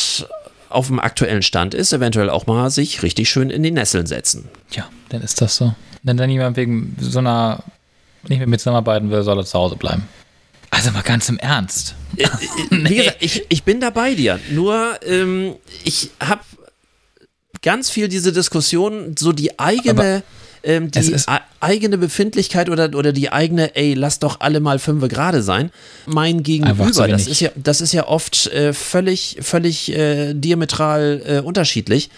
auf dem aktuellen Stand ist, eventuell auch mal sich richtig schön in die Nesseln setzen. Ja, dann ist das so. Wenn dann jemand wegen so einer nicht mit mir zusammenarbeiten will, soll er zu Hause bleiben. Also mal ganz im Ernst. Wie gesagt, ich, ich bin da bei dir. Nur, ähm, ich habe ganz viel diese Diskussion, so die eigene, ähm, die eigene Befindlichkeit oder, oder die eigene, ey, lass doch alle mal fünfe gerade sein. Mein Gegenüber, das ist ja, das ist ja oft äh, völlig, völlig äh, diametral äh, unterschiedlich.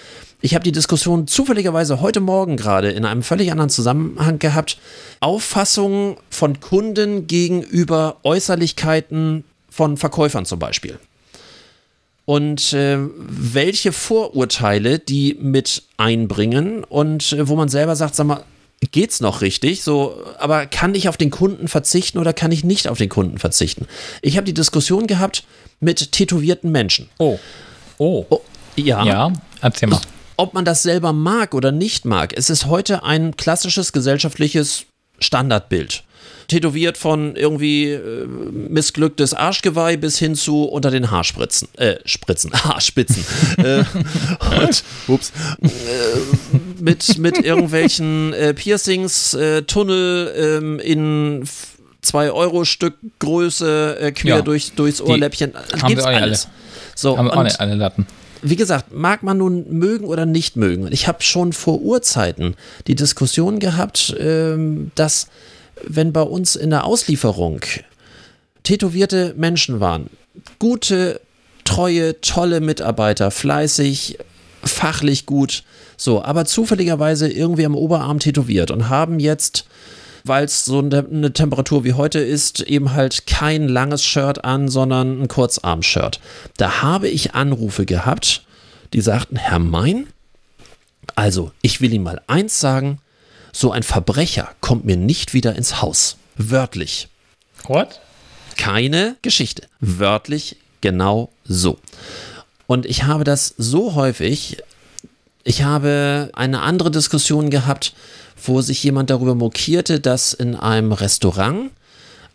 Ich habe die Diskussion zufälligerweise heute Morgen gerade in einem völlig anderen Zusammenhang gehabt. Auffassungen von Kunden gegenüber Äußerlichkeiten von Verkäufern zum Beispiel. Und äh, welche Vorurteile die mit einbringen und äh, wo man selber sagt, sag mal, geht's noch richtig? So, aber kann ich auf den Kunden verzichten oder kann ich nicht auf den Kunden verzichten? Ich habe die Diskussion gehabt mit tätowierten Menschen. Oh. Oh. Oh, ja, Ja, erzähl mal. Ob man das selber mag oder nicht mag, es ist heute ein klassisches gesellschaftliches Standardbild. tätowiert von irgendwie äh, missglücktes Arschgeweih bis hin zu unter den Haarspritzen, äh, Spritzen, Haarspitzen. äh, und, ups, äh, mit, mit irgendwelchen äh, Piercings, äh, Tunnel ähm, in 2 Euro Stück Größe äh, quer Ja. durch, durchs Ohrläppchen. haben Gibt's alles. So, Haben wir auch alle Latten. Wie gesagt, mag man nun mögen oder nicht mögen. Ich habe schon vor Urzeiten die Diskussion gehabt, ähm, dass wenn bei uns in der Auslieferung tätowierte Menschen waren, gute, treue, tolle Mitarbeiter, fleißig, fachlich gut, so, aber zufälligerweise irgendwie am Oberarm tätowiert und haben jetzt weil es so eine Temperatur wie heute ist, eben halt kein langes Shirt an, sondern ein Kurzarm-Shirt. Da habe ich Anrufe gehabt, die sagten, Herr Mein, also ich will Ihnen mal eins sagen, so ein Verbrecher kommt mir nicht wieder ins Haus. Wörtlich. What? Keine Geschichte. Wörtlich genau so. Und ich habe das so häufig, ich habe eine andere Diskussion gehabt, wo sich jemand darüber mokierte, dass in einem Restaurant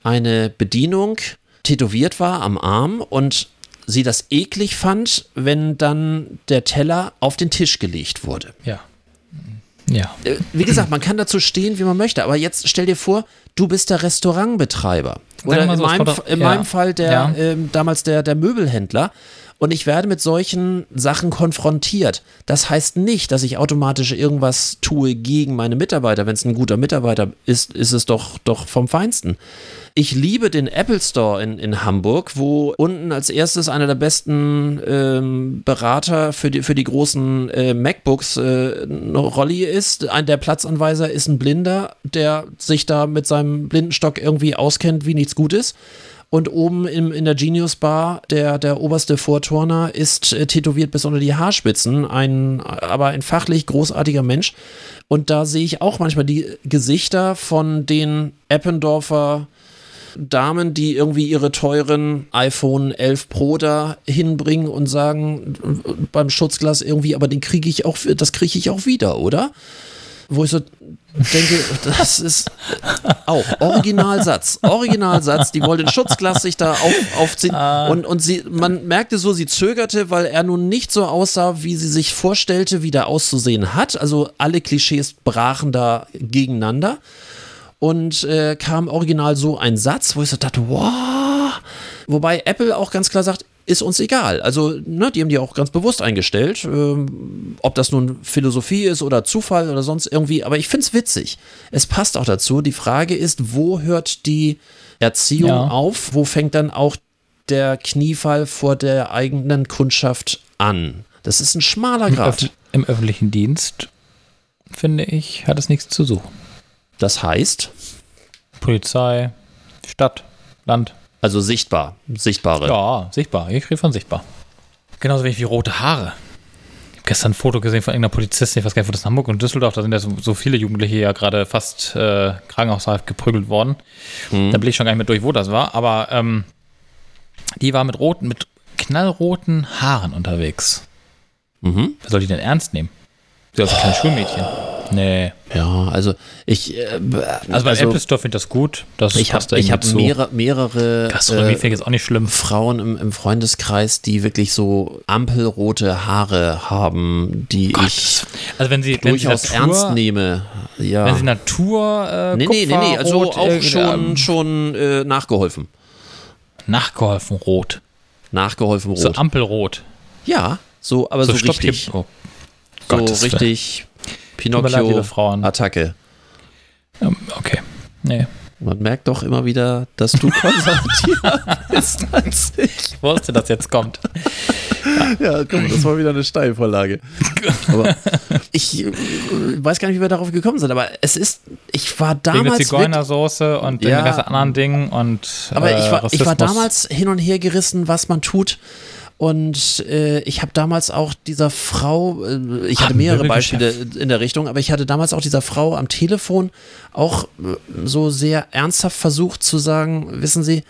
eine Bedienung tätowiert war am Arm und sie das eklig fand, wenn dann der Teller auf den Tisch gelegt wurde. Ja. Ja. Äh, Wie gesagt, man kann dazu stehen, wie man möchte, aber jetzt stell dir vor, du bist der Restaurantbetreiber. Oder in, so, es meinem, in ja. meinem Fall der Ja. ähm, damals der, der Möbelhändler. Und ich werde mit solchen Sachen konfrontiert. Das heißt nicht, dass ich automatisch irgendwas tue gegen meine Mitarbeiter. Wenn es ein guter Mitarbeiter ist, ist es doch, doch vom Feinsten. Ich liebe den Apple Store in, in Hamburg, wo unten als erstes einer der besten ähm, Berater für die, für die großen äh, MacBooks äh, Rolli ist. Ein, der Platzanweiser ist ein Blinder, der sich da mit seinem Blindenstock irgendwie auskennt, wie nichts gut ist. Und oben im, in der Genius Bar, der, der oberste Vorturner ist äh, tätowiert bis unter die Haarspitzen, ein, aber ein fachlich großartiger Mensch. Und da sehe ich auch manchmal die Gesichter von den Eppendorfer Damen, die irgendwie ihre teuren iPhone 11 Pro da hinbringen und sagen äh, beim Schutzglas irgendwie, aber den kriege ich auch, das kriege ich auch wieder, oder? Wo ich so denke, das ist auch Originalsatz, Originalsatz. Die wollte den Schutzglas sich da auf, aufziehen und, und sie, man merkte so, sie zögerte, weil er nun nicht so aussah, wie sie sich vorstellte, wie der auszusehen hat. Also alle Klischees brachen da gegeneinander und äh, kam original so ein Satz, wo ich so dachte, wow. Wobei Apple auch ganz klar sagt, ist uns egal. Also, ne, die haben die auch ganz bewusst eingestellt. Ähm, ob das nun Philosophie ist oder Zufall oder sonst irgendwie, aber ich finde es witzig. Es passt auch dazu. Die Frage ist, wo hört die Erziehung Ja. auf? Wo fängt dann auch der Kniefall vor der eigenen Kundschaft an? Das ist ein schmaler Im, Grad. Öff Im öffentlichen Dienst, finde ich, hat es nichts zu suchen. Das heißt, Polizei, Stadt, Land. Also sichtbar, sichtbare. Ja, sichtbar. Ich rede von sichtbar. Genauso wenig wie rote Haare. Ich habe gestern ein Foto gesehen von irgendeiner Polizistin, ich weiß gar nicht, wo das in Hamburg und Düsseldorf, da sind ja so, so viele Jugendliche ja gerade fast äh, krankenhausreif geprügelt worden. Da blieb ich schon gar nicht mehr durch, wo das war, aber ähm, die war mit roten, mit knallroten Haaren unterwegs. Mhm. Wer soll die denn ernst nehmen? Sie ist ein kleines Schulmädchen. Nee. Ja, also ich, äh, Also bei Apple Store finde ich das gut. Das ich habe hab mehrere, mehrere Gastronomie äh, jetzt auch nicht schlimm. Frauen im, im Freundeskreis, die wirklich so ampelrote Haare haben, die ich Also wenn sie, wenn sie durchaus Natur, ernst nehme. Ja. Wenn sie Natur äh, nee, nee, nee, nee, also Kupferrot, auch äh, schon, ähm, schon äh, nachgeholfen. nachgeholfen rot. Nachgeholfen rot. So Ampelrot. ja, so, aber so, Stopp hier- richtig. Oh, So Gottes Willen. richtig mir leid, liebe Pinocchio Frauen. Attacke. ähm, okay. Nee. Man merkt doch immer wieder, dass du konservativer bist als ich. Ich wusste, dass jetzt kommt. Ja, komm, das war wieder eine Steilvorlage. Aber ich äh, weiß gar nicht, wie wir darauf gekommen sind, aber es ist, ich war Wegen der damals. Zigeunersoße und Ja. den ganzen anderen Dingen und aber äh, ich, war, ich war damals hin und her gerissen, was man tut. Und äh, ich habe damals auch dieser Frau, äh, ich Ah, hatte mehrere. Beispiele in der Richtung, aber ich hatte damals auch dieser Frau am Telefon auch äh, so sehr ernsthaft versucht zu sagen, wissen Sie,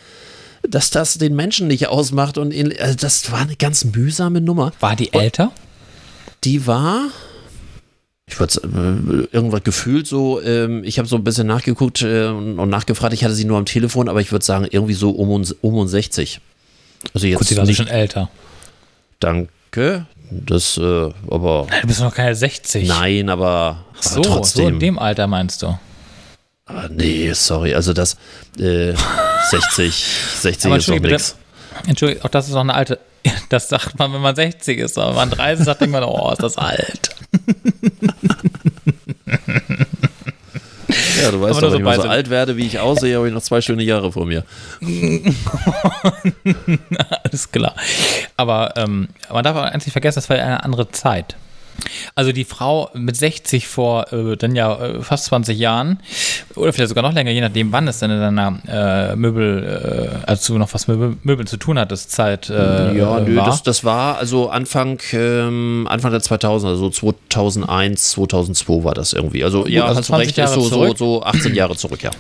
dass das den Menschen nicht ausmacht und ihn, also das war eine ganz mühsame Nummer. War die älter? Die war ich würde äh, irgendwas gefühlt so, ähm, ich habe so ein bisschen nachgeguckt äh, und nachgefragt, ich hatte sie nur am Telefon, aber ich würde sagen, irgendwie so um, um uns 60. Also jetzt Gut, sie war nicht, schon älter. Danke. Das, äh, aber. Du bist noch keine 60. Nein, aber, Ach so, aber trotzdem. So in dem Alter meinst du? Aber nee, sorry. Also das äh, 60, 60 ist doch nichts. Entschuldigung, auch das ist noch eine alte. Das sagt man, wenn man 60 ist, aber wenn man 30 sagt, denkt man, oh, ist das alt. Ja, du weißt doch, wenn ich so alt werde, wie ich aussehe, habe ich noch zwei schöne Jahre vor mir. Alles klar. Aber ähm, man darf auch eigentlich vergessen, das war ja eine andere Zeit. Also die Frau mit 60 vor äh, dann ja äh, fast 20 Jahren oder vielleicht sogar noch länger, je nachdem, wann es denn in deiner äh, Möbel, äh, also noch was mit Möbeln zu tun hat, das Zeit äh, Ja, nö, war. Das, das war also Anfang, ähm, Anfang der 2000er, also 2001, 2002 war das irgendwie. Also Gut, ja, also hast du recht, Jahre ist so, so, so 18 Jahre zurück, ja.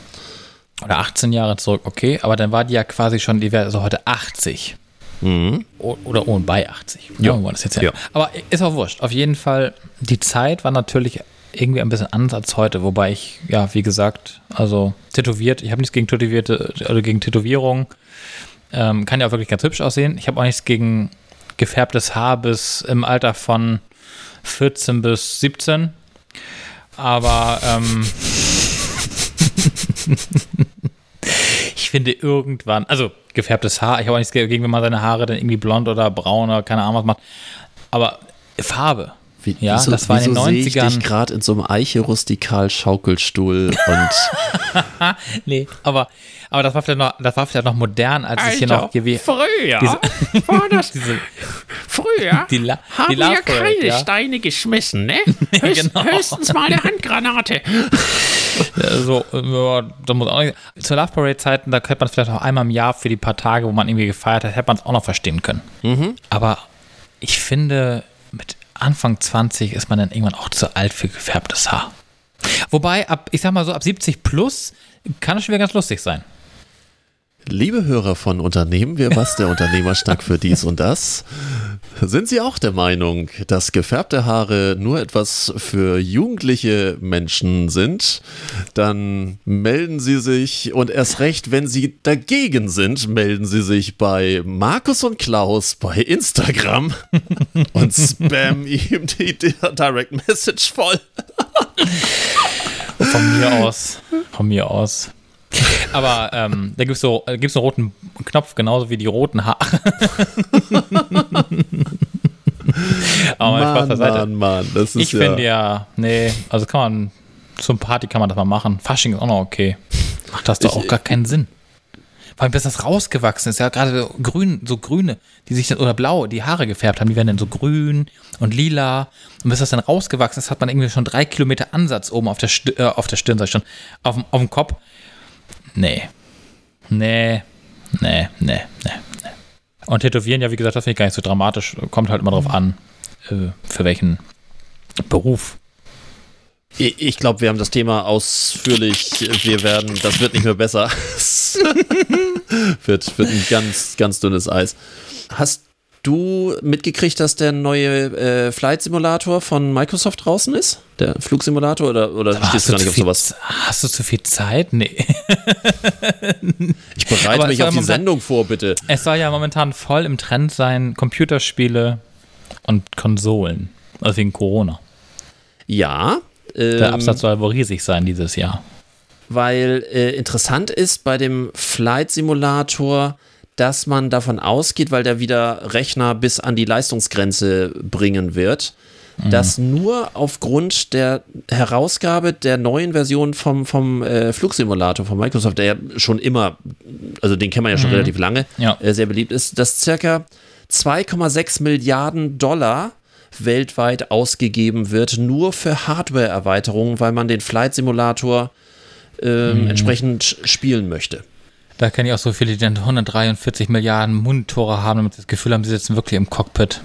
Oder 18 Jahre zurück, okay, aber dann war die ja quasi schon, die wäre also heute 80. Mhm. Oder ohne bei 80. Ja. Das jetzt ja. Aber ist auch wurscht. Auf jeden Fall, die Zeit war natürlich irgendwie ein bisschen anders als heute, wobei ich, ja, wie gesagt, also tätowiert, ich habe nichts gegen Tätowierte oder also gegen Tätowierungen. Ähm, kann ja auch wirklich ganz hübsch aussehen. Ich habe auch nichts gegen gefärbtes Haar bis im Alter von 14 bis 17. Aber ähm, finde irgendwann, also gefärbtes Haar, ich habe auch nichts dagegen, wenn man seine Haare dann irgendwie blond oder braun oder keine Ahnung was macht. Aber Farbe. Wie, ja, wieso, das war in den 90ern. Sehe ich dich gerade in so einem Eiche-Rustikal-Schaukelstuhl und. nee, aber, aber das war vielleicht noch, das war vielleicht noch modern, als es hier noch gewesen Früher diese, war das. diese, früher die La, haben die wir keine ja? Steine geschmissen, ne? Höchst, genau. Höchstens mal eine Handgranate. so, ja, da muss auch nicht, zur Love Parade-Zeiten, da könnte man vielleicht auch einmal im Jahr für die paar Tage, wo man irgendwie gefeiert hat, hätte man es auch noch verstehen können. Mhm. Aber ich finde, mit Anfang 20 ist man dann irgendwann auch zu alt für gefärbtes Haar. Wobei, ab, ich sag mal so, ab 70 plus kann es schon wieder ganz lustig sein. Liebe Hörer von Unternehmen, wir was der Unternehmerschnack für dies und das. Sind Sie auch der Meinung, dass gefärbte Haare nur etwas für jugendliche Menschen sind? Dann melden Sie sich und erst recht, wenn Sie dagegen sind, melden Sie sich bei Markus und Klaus bei Instagram und spam ihm die Direct Message voll. Von mir aus. Von mir aus. Aber ähm, da gibt es so, äh, gibt's einen roten Knopf, genauso wie die roten Haare. Aber Mann, Spaß Mann, Mann, das ist Ich ja finde ja, nee, also kann man, zum Party kann man das mal machen. Fasching ist auch noch okay. Macht das doch ich, auch gar keinen Sinn. Vor allem, bis das rausgewachsen ist, ja, gerade so grün, so grüne, die sich dann, oder blau, die Haare gefärbt haben, die werden dann so grün und lila. Und bis das dann rausgewachsen ist, hat man irgendwie schon drei Kilometer Ansatz oben auf der, St äh, auf der Stirn, sag ich schon, auf, auf dem Kopf. Nee. Nee. Nee, nee, nee, nee. Und Tätowieren, ja, wie gesagt, das finde ich gar nicht so dramatisch. Kommt halt immer drauf an, äh, für welchen Beruf. Ich glaube, wir haben das Thema ausführlich. Wir werden, das wird nicht mehr besser. wird, wird ein ganz, ganz dünnes Eis. Hast du mitgekriegt, dass der neue äh, Flight Simulator von Microsoft draußen ist? Der Flugsimulator oder, oder stehst du gar nicht auf sowas? Hast du zu viel Zeit? Nee. ich bereite mich auf die Sendung vor, bitte. Es soll ja momentan voll im Trend sein, Computerspiele und Konsolen. Also wegen Corona. Ja. Ähm, der Absatz soll wohl riesig sein dieses Jahr. Weil äh, interessant ist bei dem Flight Simulator, dass man davon ausgeht, weil der wieder Rechner bis an die Leistungsgrenze bringen wird, mhm. dass nur aufgrund der Herausgabe der neuen Version vom, vom äh, Flugsimulator von Microsoft, der ja schon immer, also den kennen wir ja schon mhm. relativ lange, ja. äh, sehr beliebt ist, dass circa 2,6 Milliarden Dollar weltweit ausgegeben wird, nur für Hardware-Erweiterungen, weil man den Flight Simulator äh, mhm. entsprechend spielen möchte. Da kenne ich auch so viele, die dann 143 Milliarden Monitore haben und das Gefühl haben, sie sitzen wirklich im Cockpit.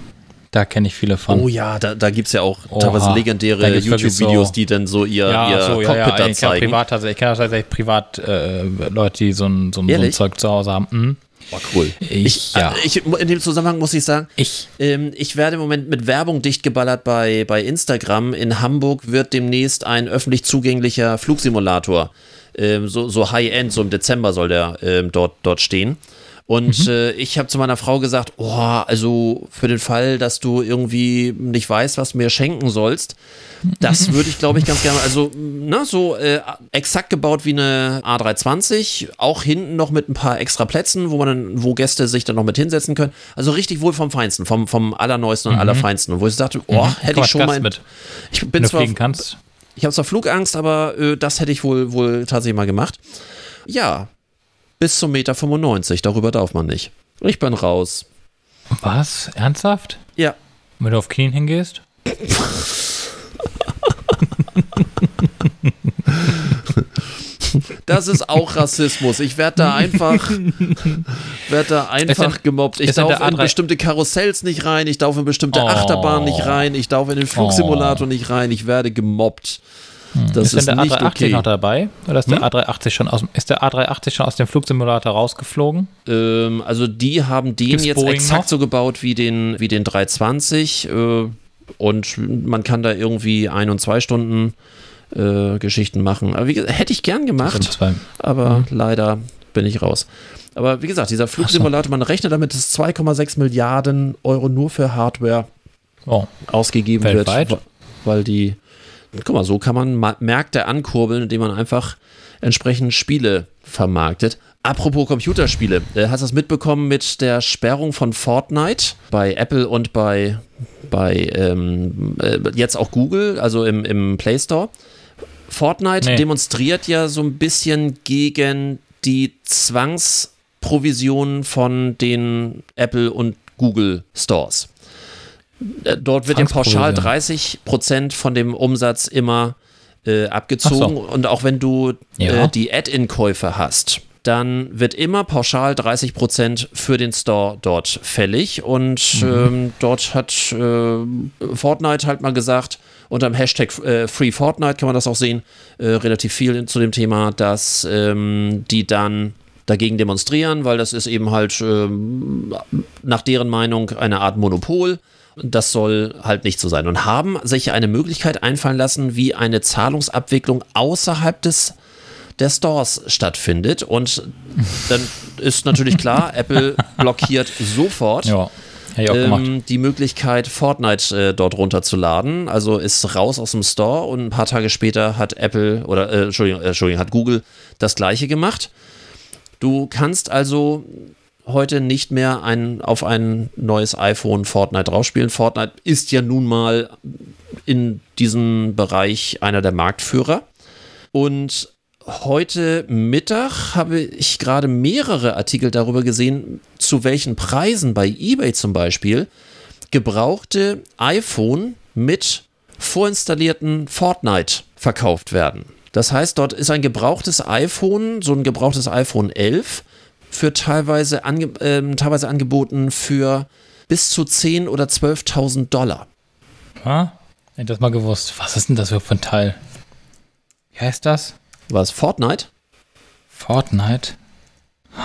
Da kenne ich viele von. Oh ja, da, da gibt es ja auch Oha, teilweise legendäre YouTube-Videos, so, die dann so ihr, ja, ihr so, Cockpit ja, ja, da ich zeigen. Privat, also ich kenne tatsächlich privat äh, Leute, die so ein, so, ein, so ein, Zeug zu Hause haben. Mhm. War cool. Ich, ja. Äh, ich, in dem Zusammenhang muss ich sagen, ich, ähm, ich werde im Moment mit Werbung dicht geballert bei, bei Instagram. In Hamburg wird demnächst ein öffentlich zugänglicher Flugsimulator, ähm, so, so High-End, so im Dezember soll der ähm, dort, dort stehen. Und mhm. äh, ich habe zu meiner Frau gesagt, oh, also für den Fall, dass du irgendwie nicht weißt, was du mir schenken sollst, das würde ich, glaube ich, ganz gerne, also ne, so äh, exakt gebaut wie eine A320, auch hinten noch mit ein paar extra Plätzen, wo man dann, wo Gäste sich dann noch mit hinsetzen können. Also richtig wohl vom Feinsten, vom, vom allerneuesten und mhm. allerfeinsten. Und wo ich dachte, oh, mhm. hätte ich schon mal. Mit. Ich bin zwar, kannst. Ich habe zwar Flugangst, aber äh, das hätte ich wohl, wohl tatsächlich mal gemacht. Ja, bis zum Meter 95. Darüber darf man nicht. Ich bin raus. Was? Ernsthaft? Ja. Wenn du auf Knien hingehst? Das ist auch Rassismus. Ich werde da einfach, werd da einfach denn, gemobbt. Ich darf in bestimmte Karussells nicht rein, ich darf in bestimmte oh. Achterbahnen nicht rein, ich darf in den Flugsimulator oh. nicht rein, ich werde gemobbt. Hm. Das ist, ist der A380 okay. noch dabei? Oder ist der, hm? A380 schon aus, ist der A380 schon aus dem Flugsimulator rausgeflogen? Ähm, also die haben den Gibt's jetzt Boeing exakt noch? so gebaut wie den, wie den 320 äh, und man kann da irgendwie ein- und zwei Stunden äh, Geschichten machen. Aber wie, hätte ich gern gemacht, aber mhm. leider bin ich raus. Aber wie gesagt, dieser Flugsimulator, man rechnet damit, dass 2,6 Milliarden Euro nur für Hardware oh. ausgegeben Weltweit? wird, weil die guck mal, so kann man Märkte ankurbeln, indem man einfach entsprechend Spiele vermarktet. Apropos Computerspiele, äh, hast du das mitbekommen mit der Sperrung von Fortnite bei Apple und bei, bei ähm, äh, jetzt auch Google, also im, im Play Store? Fortnite nee. demonstriert ja so ein bisschen gegen die Zwangsprovisionen von den Apple und Google Stores. Äh, dort wird ja pauschal 30 Prozent von dem Umsatz immer äh, abgezogen. So. Und auch wenn du äh, ja. äh, die Add-in-Käufe hast, dann wird immer pauschal 30 Prozent für den Store dort fällig. Und mhm. ähm, dort hat äh, Fortnite halt mal gesagt, unter dem Hashtag äh, Free Fortnite kann man das auch sehen, äh, relativ viel zu dem Thema, dass ähm, die dann dagegen demonstrieren, weil das ist eben halt ähm, nach deren Meinung eine Art Monopol das soll halt nicht so sein. Und haben sich eine Möglichkeit einfallen lassen, wie eine Zahlungsabwicklung außerhalb des der Stores stattfindet. Und dann ist natürlich klar, Apple blockiert sofort. Ja. Ähm, die Möglichkeit, Fortnite äh, dort runterzuladen. Also ist raus aus dem Store und ein paar Tage später hat Apple oder äh, Entschuldigung, äh, Entschuldigung, hat Google das gleiche gemacht. Du kannst also heute nicht mehr ein, auf ein neues iPhone Fortnite draufspielen. Fortnite ist ja nun mal in diesem Bereich einer der Marktführer. Und heute Mittag habe ich gerade mehrere Artikel darüber gesehen, zu welchen Preisen bei eBay zum Beispiel gebrauchte iPhone mit vorinstallierten Fortnite verkauft werden. Das heißt, dort ist ein gebrauchtes iPhone, so ein gebrauchtes iPhone 11, für teilweise, ange äh, teilweise angeboten für bis zu 10.000 oder 12.000 Dollar. Ha? Hätte das mal gewusst. Was ist denn das für ein Teil? Wie heißt das? Was? Fortnite? Fortnite?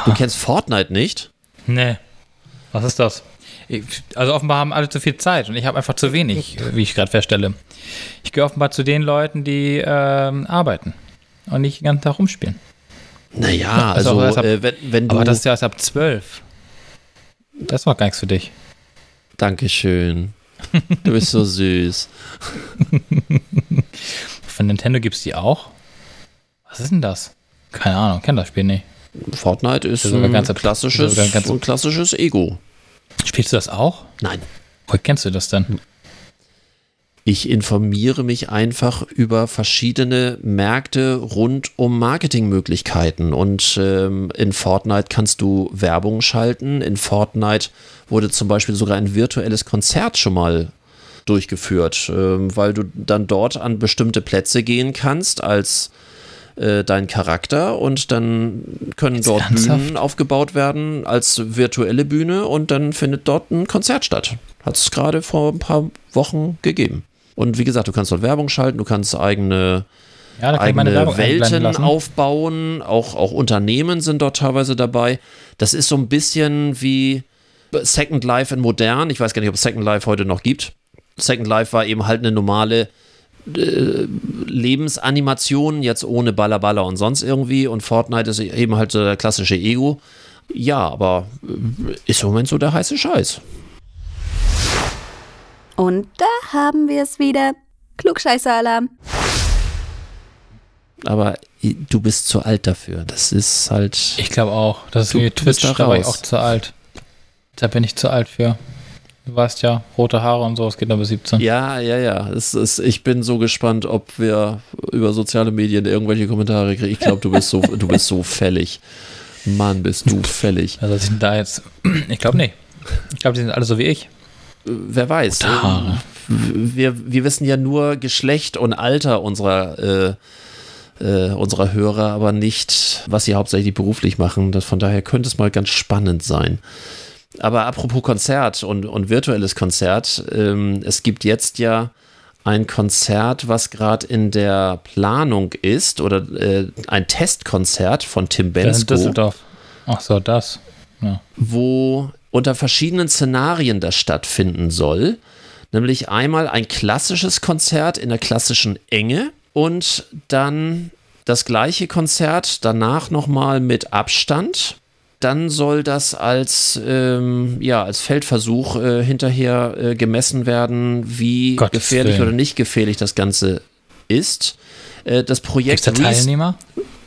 Du kennst Fortnite nicht? Nee. Was ist das? Also offenbar haben alle zu viel Zeit und ich habe einfach zu wenig, wie ich gerade feststelle. Ich gehe offenbar zu den Leuten, die ähm, arbeiten und nicht den ganzen Tag rumspielen. Naja, also, also ab, äh, wenn, wenn du. Aber das ist ja erst ab 12. Das war gar nichts für dich. Dankeschön. Du bist so süß. Von Nintendo gibt es die auch? Was ist denn das? Keine Ahnung, kenn das Spiel nicht. Fortnite ist ein, ganz klassisches, ganz ein klassisches Ego. Spielst du das auch? Nein. Woher kennst du das denn? Ich informiere mich einfach über verschiedene Märkte rund um Marketingmöglichkeiten. Und ähm, in Fortnite kannst du Werbung schalten. In Fortnite wurde zum Beispiel sogar ein virtuelles Konzert schon mal durchgeführt, ähm, weil du dann dort an bestimmte Plätze gehen kannst als äh, dein Charakter und dann können Ist dort ernsthaft? Bühnen aufgebaut werden als virtuelle Bühne und dann findet dort ein Konzert statt. Hat es gerade vor ein paar Wochen gegeben. Und wie gesagt, du kannst dort Werbung schalten, du kannst eigene ja, eigene Welten aufbauen. Auch, auch Unternehmen sind dort teilweise dabei. Das ist so ein bisschen wie Second Life in modern. Ich weiß gar nicht, ob es Second Life heute noch gibt. Second Life war eben halt eine normale äh, Lebensanimation, jetzt ohne Baller Baller und sonst irgendwie. Und Fortnite ist eben halt so der klassische Ego. Ja, aber äh, ist im Moment so der heiße Scheiß. Und da haben wir es wieder. Klugscheißer-Alarm. Aber du bist zu alt dafür. Das ist halt. Ich glaube auch. Das ist du, wie Twitch, da, da war ich auch zu alt. Da bin ich zu alt für. Du weißt ja, rote Haare und so, es geht nur bis 17. Ja, ja, ja. Es ist, ich bin so gespannt, ob wir über soziale Medien irgendwelche Kommentare kriegen. Ich glaube, du bist so, du bist so fällig. Mann, bist du fällig. Also sind da jetzt. Ich glaube nicht. Ich glaube, die sind alle so wie ich. Wer weiß. Rote Haare. Wir, wir wissen ja nur Geschlecht und Alter unserer äh, äh, unserer Hörer, aber nicht, was sie hauptsächlich beruflich machen. Das, von daher könnte es mal ganz spannend sein. Aber apropos Konzert und, und virtuelles Konzert, ähm, es gibt jetzt ja ein Konzert, was gerade in der Planung ist, oder äh, ein Testkonzert von Tim Bensko. Düsseldorf. Ach so, das. Ja. Wo unter verschiedenen Szenarien das stattfinden soll. Nämlich einmal ein klassisches Konzert in der klassischen Enge und dann das gleiche Konzert danach nochmal mit Abstand dann soll das als, ähm, ja, als Feldversuch äh, hinterher äh, gemessen werden, wie Gottes gefährlich Willen. oder nicht gefährlich das Ganze ist. Äh, das Projekt, Teilnehmer?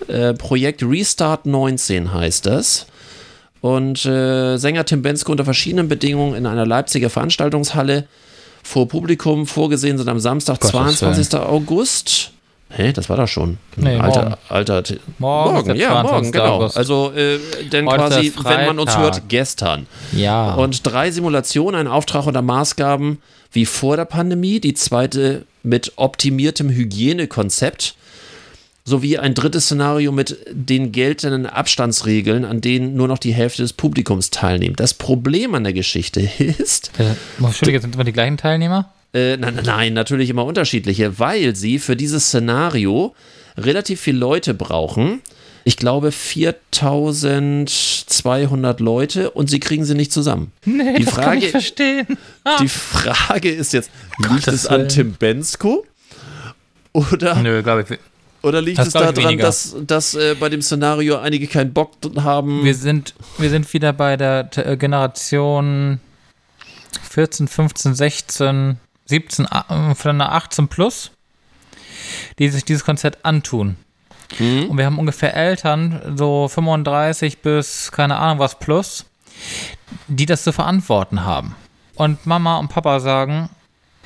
Äh, Projekt Restart 19 heißt das. Und äh, Sänger Tim Bensko unter verschiedenen Bedingungen in einer Leipziger Veranstaltungshalle vor Publikum vorgesehen sind am Samstag, Gottes 22. Willen. August. Hä, das war da schon. Nee, alter, morgen. alter, morgen, morgen ja, morgen, genau. August. Also, äh, denn Heute quasi, wenn man uns hört, gestern. Ja. Und drei Simulationen, ein Auftrag unter Maßgaben wie vor der Pandemie, die zweite mit optimiertem Hygienekonzept sowie ein drittes Szenario mit den geltenden Abstandsregeln, an denen nur noch die Hälfte des Publikums teilnimmt. Das Problem an der Geschichte ist. Äh, Entschuldige, sind immer die gleichen Teilnehmer? Äh, nein, nein, natürlich immer unterschiedliche, weil sie für dieses Szenario relativ viele Leute brauchen. Ich glaube 4200 Leute und sie kriegen sie nicht zusammen. Nee, die das Frage, kann ich verstehen. Ah. Die Frage ist jetzt, liegt es an Tim Bensko? Oder, Nö, glaube ich. Oder liegt das es daran, dass, dass äh, bei dem Szenario einige keinen Bock haben? Wir sind, wir sind wieder bei der T Generation 14, 15, 16, 17, von 18 plus, die sich dieses Konzert antun. Mhm. Und wir haben ungefähr Eltern, so 35 bis keine Ahnung was plus, die das zu verantworten haben. Und Mama und Papa sagen,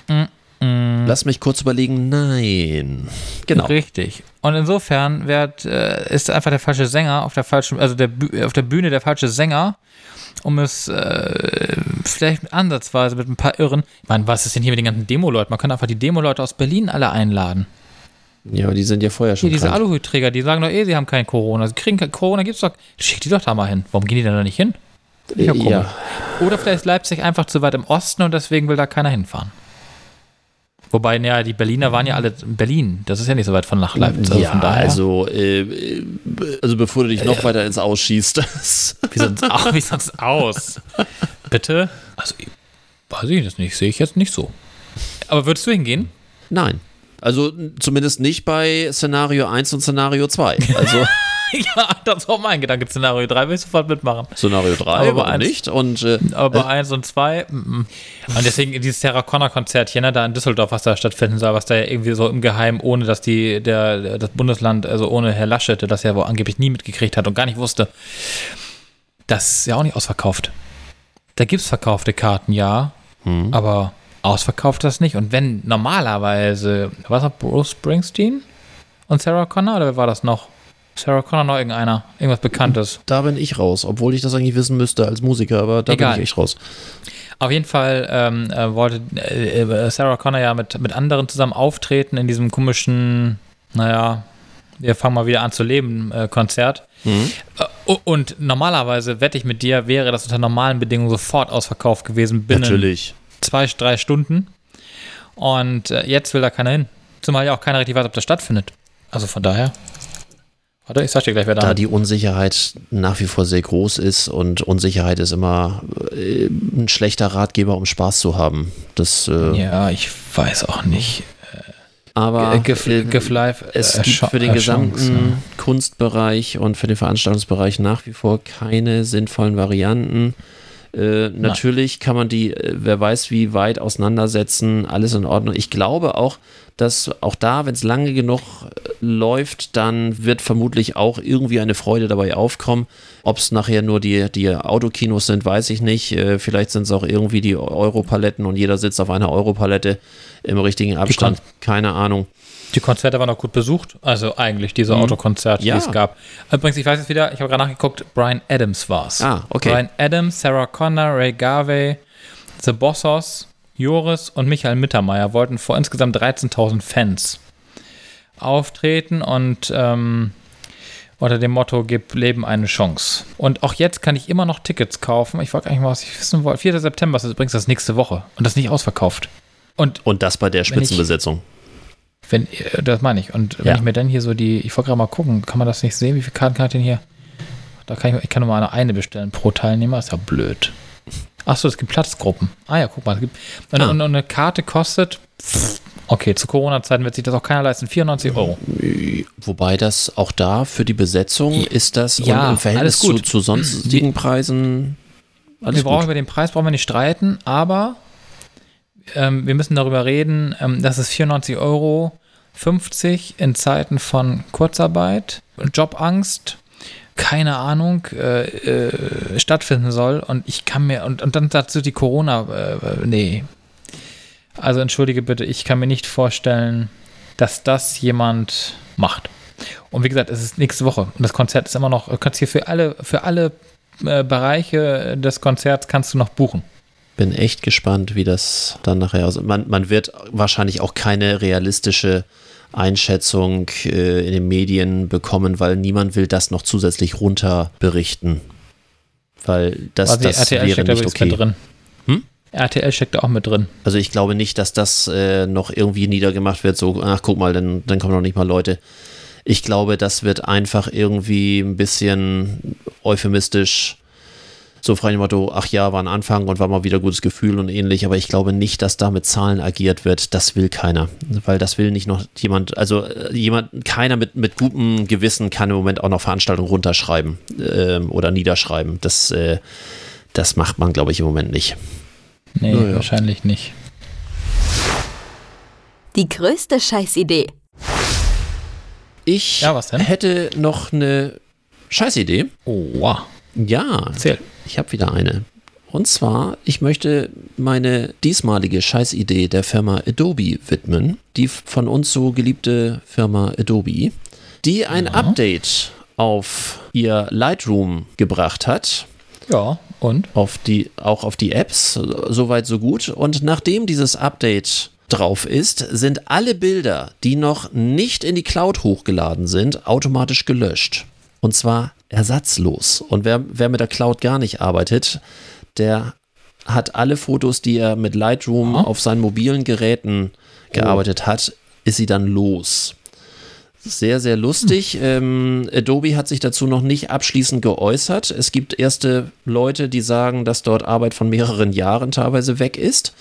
mm, mm. Lass mich kurz überlegen, nein. Genau. Richtig. Und insofern wird, äh, ist einfach der falsche Sänger auf der falschen, also der, auf der Bühne der falsche Sänger um es äh, vielleicht ansatzweise mit ein paar Irren. Ich meine, was ist denn hier mit den ganzen Demo-Leuten? Man kann einfach die Demo-Leute aus Berlin alle einladen. Ja, aber die sind ja vorher schon. Hier, diese Aluhutträger, die sagen doch eh, sie haben kein Corona. Sie kriegen kein Corona, gibt's doch. Schick die doch da mal hin. Warum gehen die denn da nicht hin? Ja, ja. Oder vielleicht ist Leipzig einfach zu weit im Osten und deswegen will da keiner hinfahren. Wobei, ja, die Berliner waren ja alle in Berlin. Das ist ja nicht so weit von nach Leipzig. Also ja, also, äh, also bevor du dich noch äh, weiter ins Ausschießt. wie sonst, wie sonst aus? Bitte? Also, weiß ich das nicht. Sehe ich jetzt nicht so. Aber würdest du hingehen? Nein. Also zumindest nicht bei Szenario 1 und Szenario 2. Also. ja, das ist auch mein Gedanke. Szenario 3 will ich sofort mitmachen. Szenario 3, aber bei eins, nicht. Und, äh, aber bei 1 äh, und 2, mm, mm. und deswegen dieses Sarah Connor Konzert hier, ne, da in Düsseldorf, was da stattfinden soll, was da ja irgendwie so im Geheimen, ohne dass die, der, das Bundesland, also ohne Herr Laschet, der das ja wohl angeblich nie mitgekriegt hat und gar nicht wusste, das ist ja auch nicht ausverkauft. Da gibt es verkaufte Karten, ja, hm. aber ausverkauft das nicht. Und wenn normalerweise, was hat Bruce Springsteen und Sarah Connor oder wer war das noch? Sarah Connor noch irgendeiner, irgendwas Bekanntes. Da bin ich raus, obwohl ich das eigentlich wissen müsste als Musiker, aber da Egal. bin ich echt raus. Auf jeden Fall ähm, äh, wollte äh, Sarah Connor ja mit, mit anderen zusammen auftreten in diesem komischen, naja, wir fangen mal wieder an zu leben, äh, Konzert. Mhm. Äh, und normalerweise, wette ich mit dir, wäre das unter normalen Bedingungen sofort ausverkauft gewesen, binnen Natürlich. zwei, drei Stunden. Und äh, jetzt will da keiner hin. Zumal ja auch keiner richtig weiß, ob das stattfindet. Also von daher. Warte, ich sag dir gleich, wer da Da die Unsicherheit nach wie vor sehr groß ist und Unsicherheit ist immer äh, ein schlechter Ratgeber, um Spaß zu haben. Das, äh, ja, ich weiß auch nicht. Aber Gif, äh, Gif Live, es äh, gibt für den äh, gesamten. Kunstbereich und für den Veranstaltungsbereich nach wie vor keine sinnvollen Varianten. Äh, natürlich kann man die, äh, wer weiß wie weit auseinandersetzen, alles in Ordnung. Ich glaube auch, dass auch da, wenn es lange genug äh, läuft, dann wird vermutlich auch irgendwie eine Freude dabei aufkommen. Ob es nachher nur die, die Autokinos sind, weiß ich nicht. Äh, vielleicht sind es auch irgendwie die Europaletten und jeder sitzt auf einer Europalette im richtigen Abstand. Keine Ahnung. Die Konzerte waren auch gut besucht. Also eigentlich diese Autokonzerte, Ja. die es gab. Übrigens, ich weiß jetzt wieder, ich habe gerade nachgeguckt, Brian Adams war's. Ah, okay. Brian Adams, Sarah Connor, Ray Garvey, The Bossos, Joris und Michael Mittermeier wollten vor insgesamt 13.000 Fans auftreten und ähm, unter dem Motto, gib Leben eine Chance. Und auch jetzt kann ich immer noch Tickets kaufen. Ich wollte eigentlich mal, was ich wissen wollte. 4. September ist übrigens das nächste Woche und das nicht ausverkauft. Und Und das bei der Wenn ich- Spitzenbesetzung. wenn, das meine ich. Und wenn Ja. ich mir dann hier so die, ich wollte gerade mal gucken, kann man das nicht sehen? Wie viele Karten kann ich denn hier? Da kann ich, ich kann nur mal eine, eine bestellen pro Teilnehmer, ist ja blöd. Achso, es gibt Platzgruppen. Ah ja, guck mal, es gibt. Und, Ah. und, und eine Karte kostet, okay, zu Corona-Zeiten wird sich das auch keiner leisten, 94 Euro. Wobei das auch da für die Besetzung ist das Ja, im Verhältnis alles gut. Zu, zu sonstigen Preisen alles wir brauchen gut. über den Preis brauchen wir nicht streiten, aber ähm, wir müssen darüber reden, ähm, dass es 94 Euro 50 in Zeiten von Kurzarbeit, Jobangst, keine Ahnung, äh, äh, stattfinden soll. Und ich kann mir, und, und dann dazu die Corona, äh, nee. Also entschuldige bitte, ich kann mir nicht vorstellen, dass das jemand macht. Und wie gesagt, es ist nächste Woche und das Konzert ist immer noch, du kannst hier für alle, für alle äh, Bereiche des Konzerts kannst du noch buchen. Bin echt gespannt, wie das dann nachher aussieht. Man, man wird wahrscheinlich auch keine realistische Einschätzung äh, in den Medien bekommen, weil niemand will das noch zusätzlich runter berichten. Weil das, Also das RTL wäre nicht okay. mit drin. Hm? RTL steckt da auch mit drin. Also ich glaube nicht, dass das äh, noch irgendwie niedergemacht wird, so, ach guck mal, dann, dann kommen noch nicht mal Leute. Ich glaube, das wird einfach irgendwie ein bisschen euphemistisch so frei Motto, ach ja, war ein Anfang und war mal wieder gutes Gefühl und ähnlich, aber ich glaube nicht, dass da mit Zahlen agiert wird. Das will keiner, weil das will nicht noch jemand, also äh, jemand, keiner mit, mit gutem Gewissen kann im Moment auch noch Veranstaltungen runterschreiben ähm, oder niederschreiben. Das, äh, das macht man, glaube ich, im Moment nicht. Nee, Naja. wahrscheinlich nicht. Die größte Scheißidee. Ich Ja, was denn? hätte noch eine Scheißidee. Oh, wow. Ja, Erzähl. Ich habe wieder eine. Und zwar, ich möchte meine diesmalige Scheißidee der Firma Adobe widmen. Die von uns so geliebte Firma Adobe, die ein Update auf ihr Lightroom gebracht hat. Ja, und? Auf die, auch auf die Apps, soweit so gut. Und nachdem dieses Update drauf ist, sind alle Bilder, die noch nicht in die Cloud hochgeladen sind, automatisch gelöscht. Und zwar ersatzlos. Und wer, wer mit der Cloud gar nicht arbeitet, der hat alle Fotos, die er mit Lightroom auf seinen mobilen Geräten gearbeitet hat, ist sie dann los. Sehr, sehr lustig. Ähm, Adobe hat sich dazu noch nicht abschließend geäußert. Es gibt erste Leute, die sagen, dass dort Arbeit von mehreren Jahren teilweise weg ist.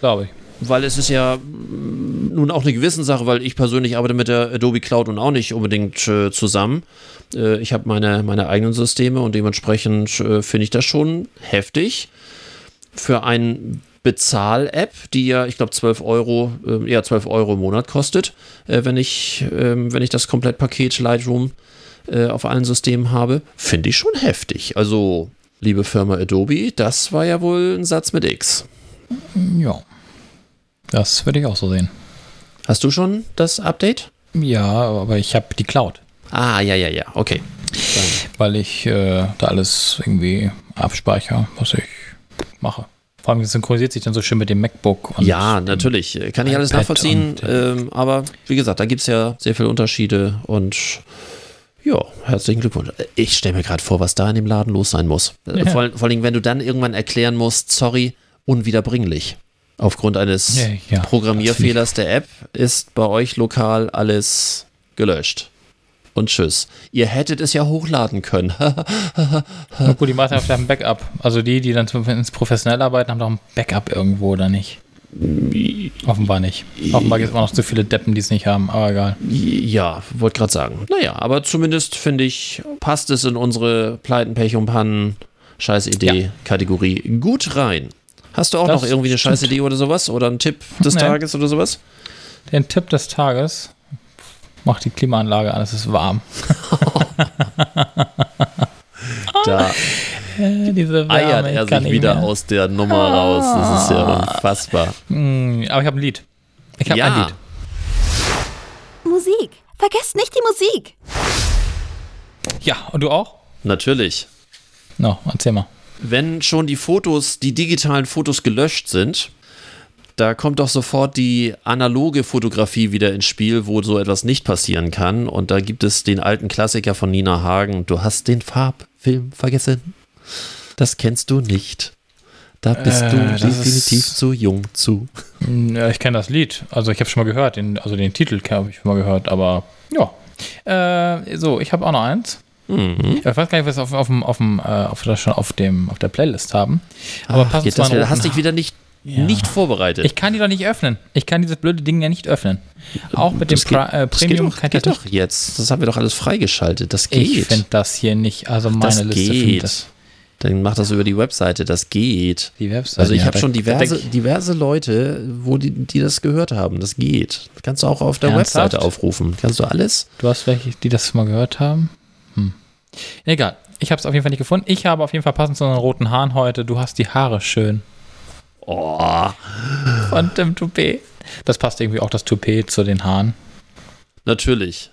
Glaube ich. Weil es ist ja mm, nun auch eine Gewissenssache, weil ich persönlich arbeite mit der Adobe Cloud und auch nicht unbedingt äh, zusammen. Äh, ich habe meine, meine eigenen Systeme und dementsprechend äh, finde ich das schon heftig. Für ein Bezahl-App, die ja, ich glaube, 12 Euro, äh, ja, 12 Euro im Monat kostet, äh, wenn, ich, ähm, wenn ich das Komplettpaket Lightroom äh, auf allen Systemen habe, finde ich schon heftig. Also, liebe Firma Adobe, das war ja wohl ein Satz mit X. Ja. Das würde ich auch so sehen. Hast du schon das Update? Ja, aber ich habe die Cloud, Ah, ja, ja, ja, okay. weil ich äh, da alles irgendwie abspeichere, was ich mache. Vor allem synchronisiert sich dann so schön mit dem MacBook. Ja, natürlich. Kann ich alles iPad nachvollziehen. und, äh, ähm, aber wie gesagt, da gibt es ja sehr viele Unterschiede und ja, herzlichen Glückwunsch. Ich stelle mir gerade vor, was da in dem Laden los sein muss. Äh, Ja. Vor, vor allem, wenn du dann irgendwann erklären musst, sorry, unwiederbringlich. Aufgrund eines Ja, ja, Programmierfehlers der App ist bei euch lokal alles gelöscht. Und tschüss. Ihr hättet es ja hochladen können. Na gut, die machen ja vielleicht ein Backup. Also die, die dann ins professionell arbeiten, haben doch ein Backup irgendwo oder nicht? Offenbar nicht. Offenbar gibt es immer noch zu viele Deppen, die es nicht haben, aber egal. Ja, wollte gerade sagen. Naja, aber zumindest finde ich, passt es in unsere Pleiten, Pech und Pannen, Scheißidee-Kategorie ja. gut rein. Hast du auch das noch irgendwie eine Scheißidee oder sowas? Oder einen Tipp des nee. Tages oder sowas? Den Tipp des Tages. Mach die Klimaanlage an, es ist warm. da äh, Diese Wärme, eiert er sich wieder mehr. aus der Nummer raus. Das ist ja ah. unfassbar. Mm, aber ich habe ein Lied. Ich habe ja. ein Lied. Musik. Vergesst nicht die Musik. Ja, und du auch? Natürlich. No, erzähl mal. Wenn schon die Fotos, die digitalen Fotos gelöscht sind, da kommt doch sofort die analoge Fotografie wieder ins Spiel, wo so etwas nicht passieren kann. Und da gibt es den alten Klassiker von Nina Hagen. Du hast den Farbfilm vergessen. Das kennst du nicht. Da bist äh, du definitiv zu jung zu. Mm, ja, ich kenne das Lied. Also ich habe schon mal gehört. Den, also den Titel habe ich schon mal gehört. Aber ja. Äh, so, ich habe auch noch eins. Mhm. Ich weiß gar nicht, was wir auf, auf, auf, äh, auf, schon auf, dem, auf der Playlist haben. Aber Ach, passend zu wieder, hast dich wieder nicht, ja. nicht vorbereitet. Ich kann die doch nicht öffnen. Ich kann dieses blöde Ding ja nicht öffnen. Auch mit das dem geht, äh, Premium das geht doch, das doch jetzt. Das haben wir doch alles freigeschaltet. Das geht. Ich finde das hier nicht. Also meine das Liste geht. das. Dann mach das über die Webseite, das geht. Die Webseite. Also ich ja, habe schon diverse, diverse Leute, wo die, die das gehört haben. Das geht. Das kannst du auch auf der Ernsthaft? Webseite aufrufen. Kannst du alles? Du hast welche, die das mal gehört haben? Egal. Ich habe es auf jeden Fall nicht gefunden. Ich habe auf jeden Fall passend zu unseren roten Haaren heute. Du hast die Haare schön. Oh. Von dem Toupet. Das passt irgendwie auch das Toupet zu den Haaren. Natürlich.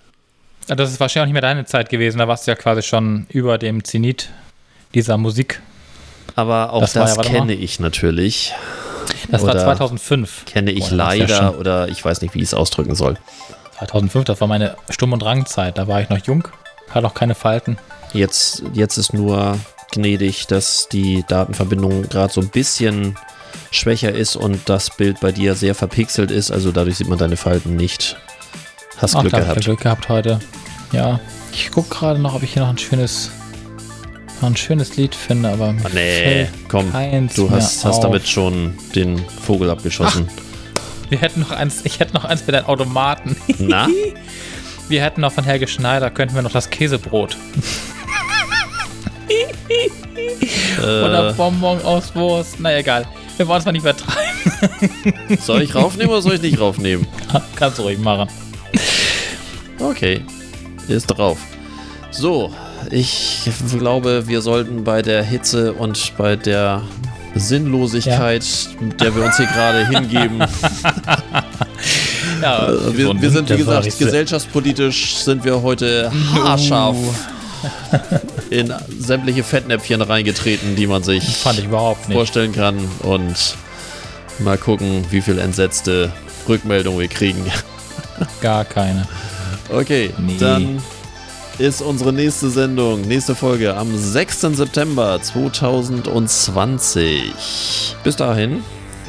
Das ist wahrscheinlich auch nicht mehr deine Zeit gewesen. Da warst du ja quasi schon über dem Zenit dieser Musik. Aber auch das, das ja, kenne ich natürlich. Das oder war 2005. Kenne ich Boah, leider ja oder ich weiß nicht, wie ich es ausdrücken soll. 2005, das war meine Stumm- und Drangzeit. Da war ich noch jung, hatte auch keine Falten. Jetzt, jetzt ist nur gnädig, dass die Datenverbindung gerade so ein bisschen schwächer ist und das Bild bei dir sehr verpixelt ist. Also dadurch sieht man deine Falten nicht. Hast Ach, Glück gehabt. Glück gehabt heute. Ja, ich gucke gerade noch, ob ich hier noch ein schönes noch ein schönes Lied finde, aber oh, nee, komm, du hast, hast damit schon den Vogel abgeschossen. Ach, wir hätten noch eins, ich hätte noch eins für deinen Automaten. Na? Wir hätten noch von Helge Schneider, könnten wir noch das Käsebrot. Oder äh. Bonbon aus Wurst. Na egal. Wir wollen es mal nicht übertreiben. soll ich raufnehmen oder soll ich nicht raufnehmen? Kannst du ruhig machen. Okay. Ist drauf. So, ich glaube, wir sollten bei der Hitze und bei der Sinnlosigkeit, ja. der wir uns hier gerade hingeben. ja, äh, wir, wir, sind, wie gesagt, gesellschaftspolitisch sind wir heute haarscharf in sämtliche Fettnäpfchen reingetreten, die man sich vorstellen kann. Und mal gucken, wie viel entsetzte Rückmeldungen wir kriegen. Gar keine. Okay, nee. dann ist unsere nächste Sendung, nächste Folge am 6. September 2020. Bis dahin,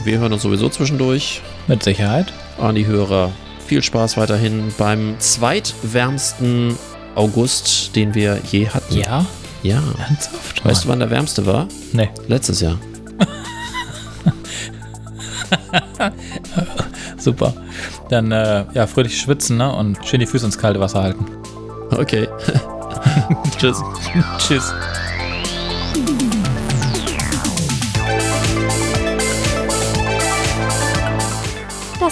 wir hören uns sowieso zwischendurch. Mit Sicherheit. An die Hörer. Viel Spaß weiterhin beim zweitwärmsten August, den wir je hatten. Ja? Ja. Ernsthaft? Weißt du, wann der wärmste war? Nee. Letztes Jahr. Super. Dann äh, ja, fröhlich schwitzen ne? und schön die Füße ins kalte Wasser halten. Okay. Tschüss. Tschüss.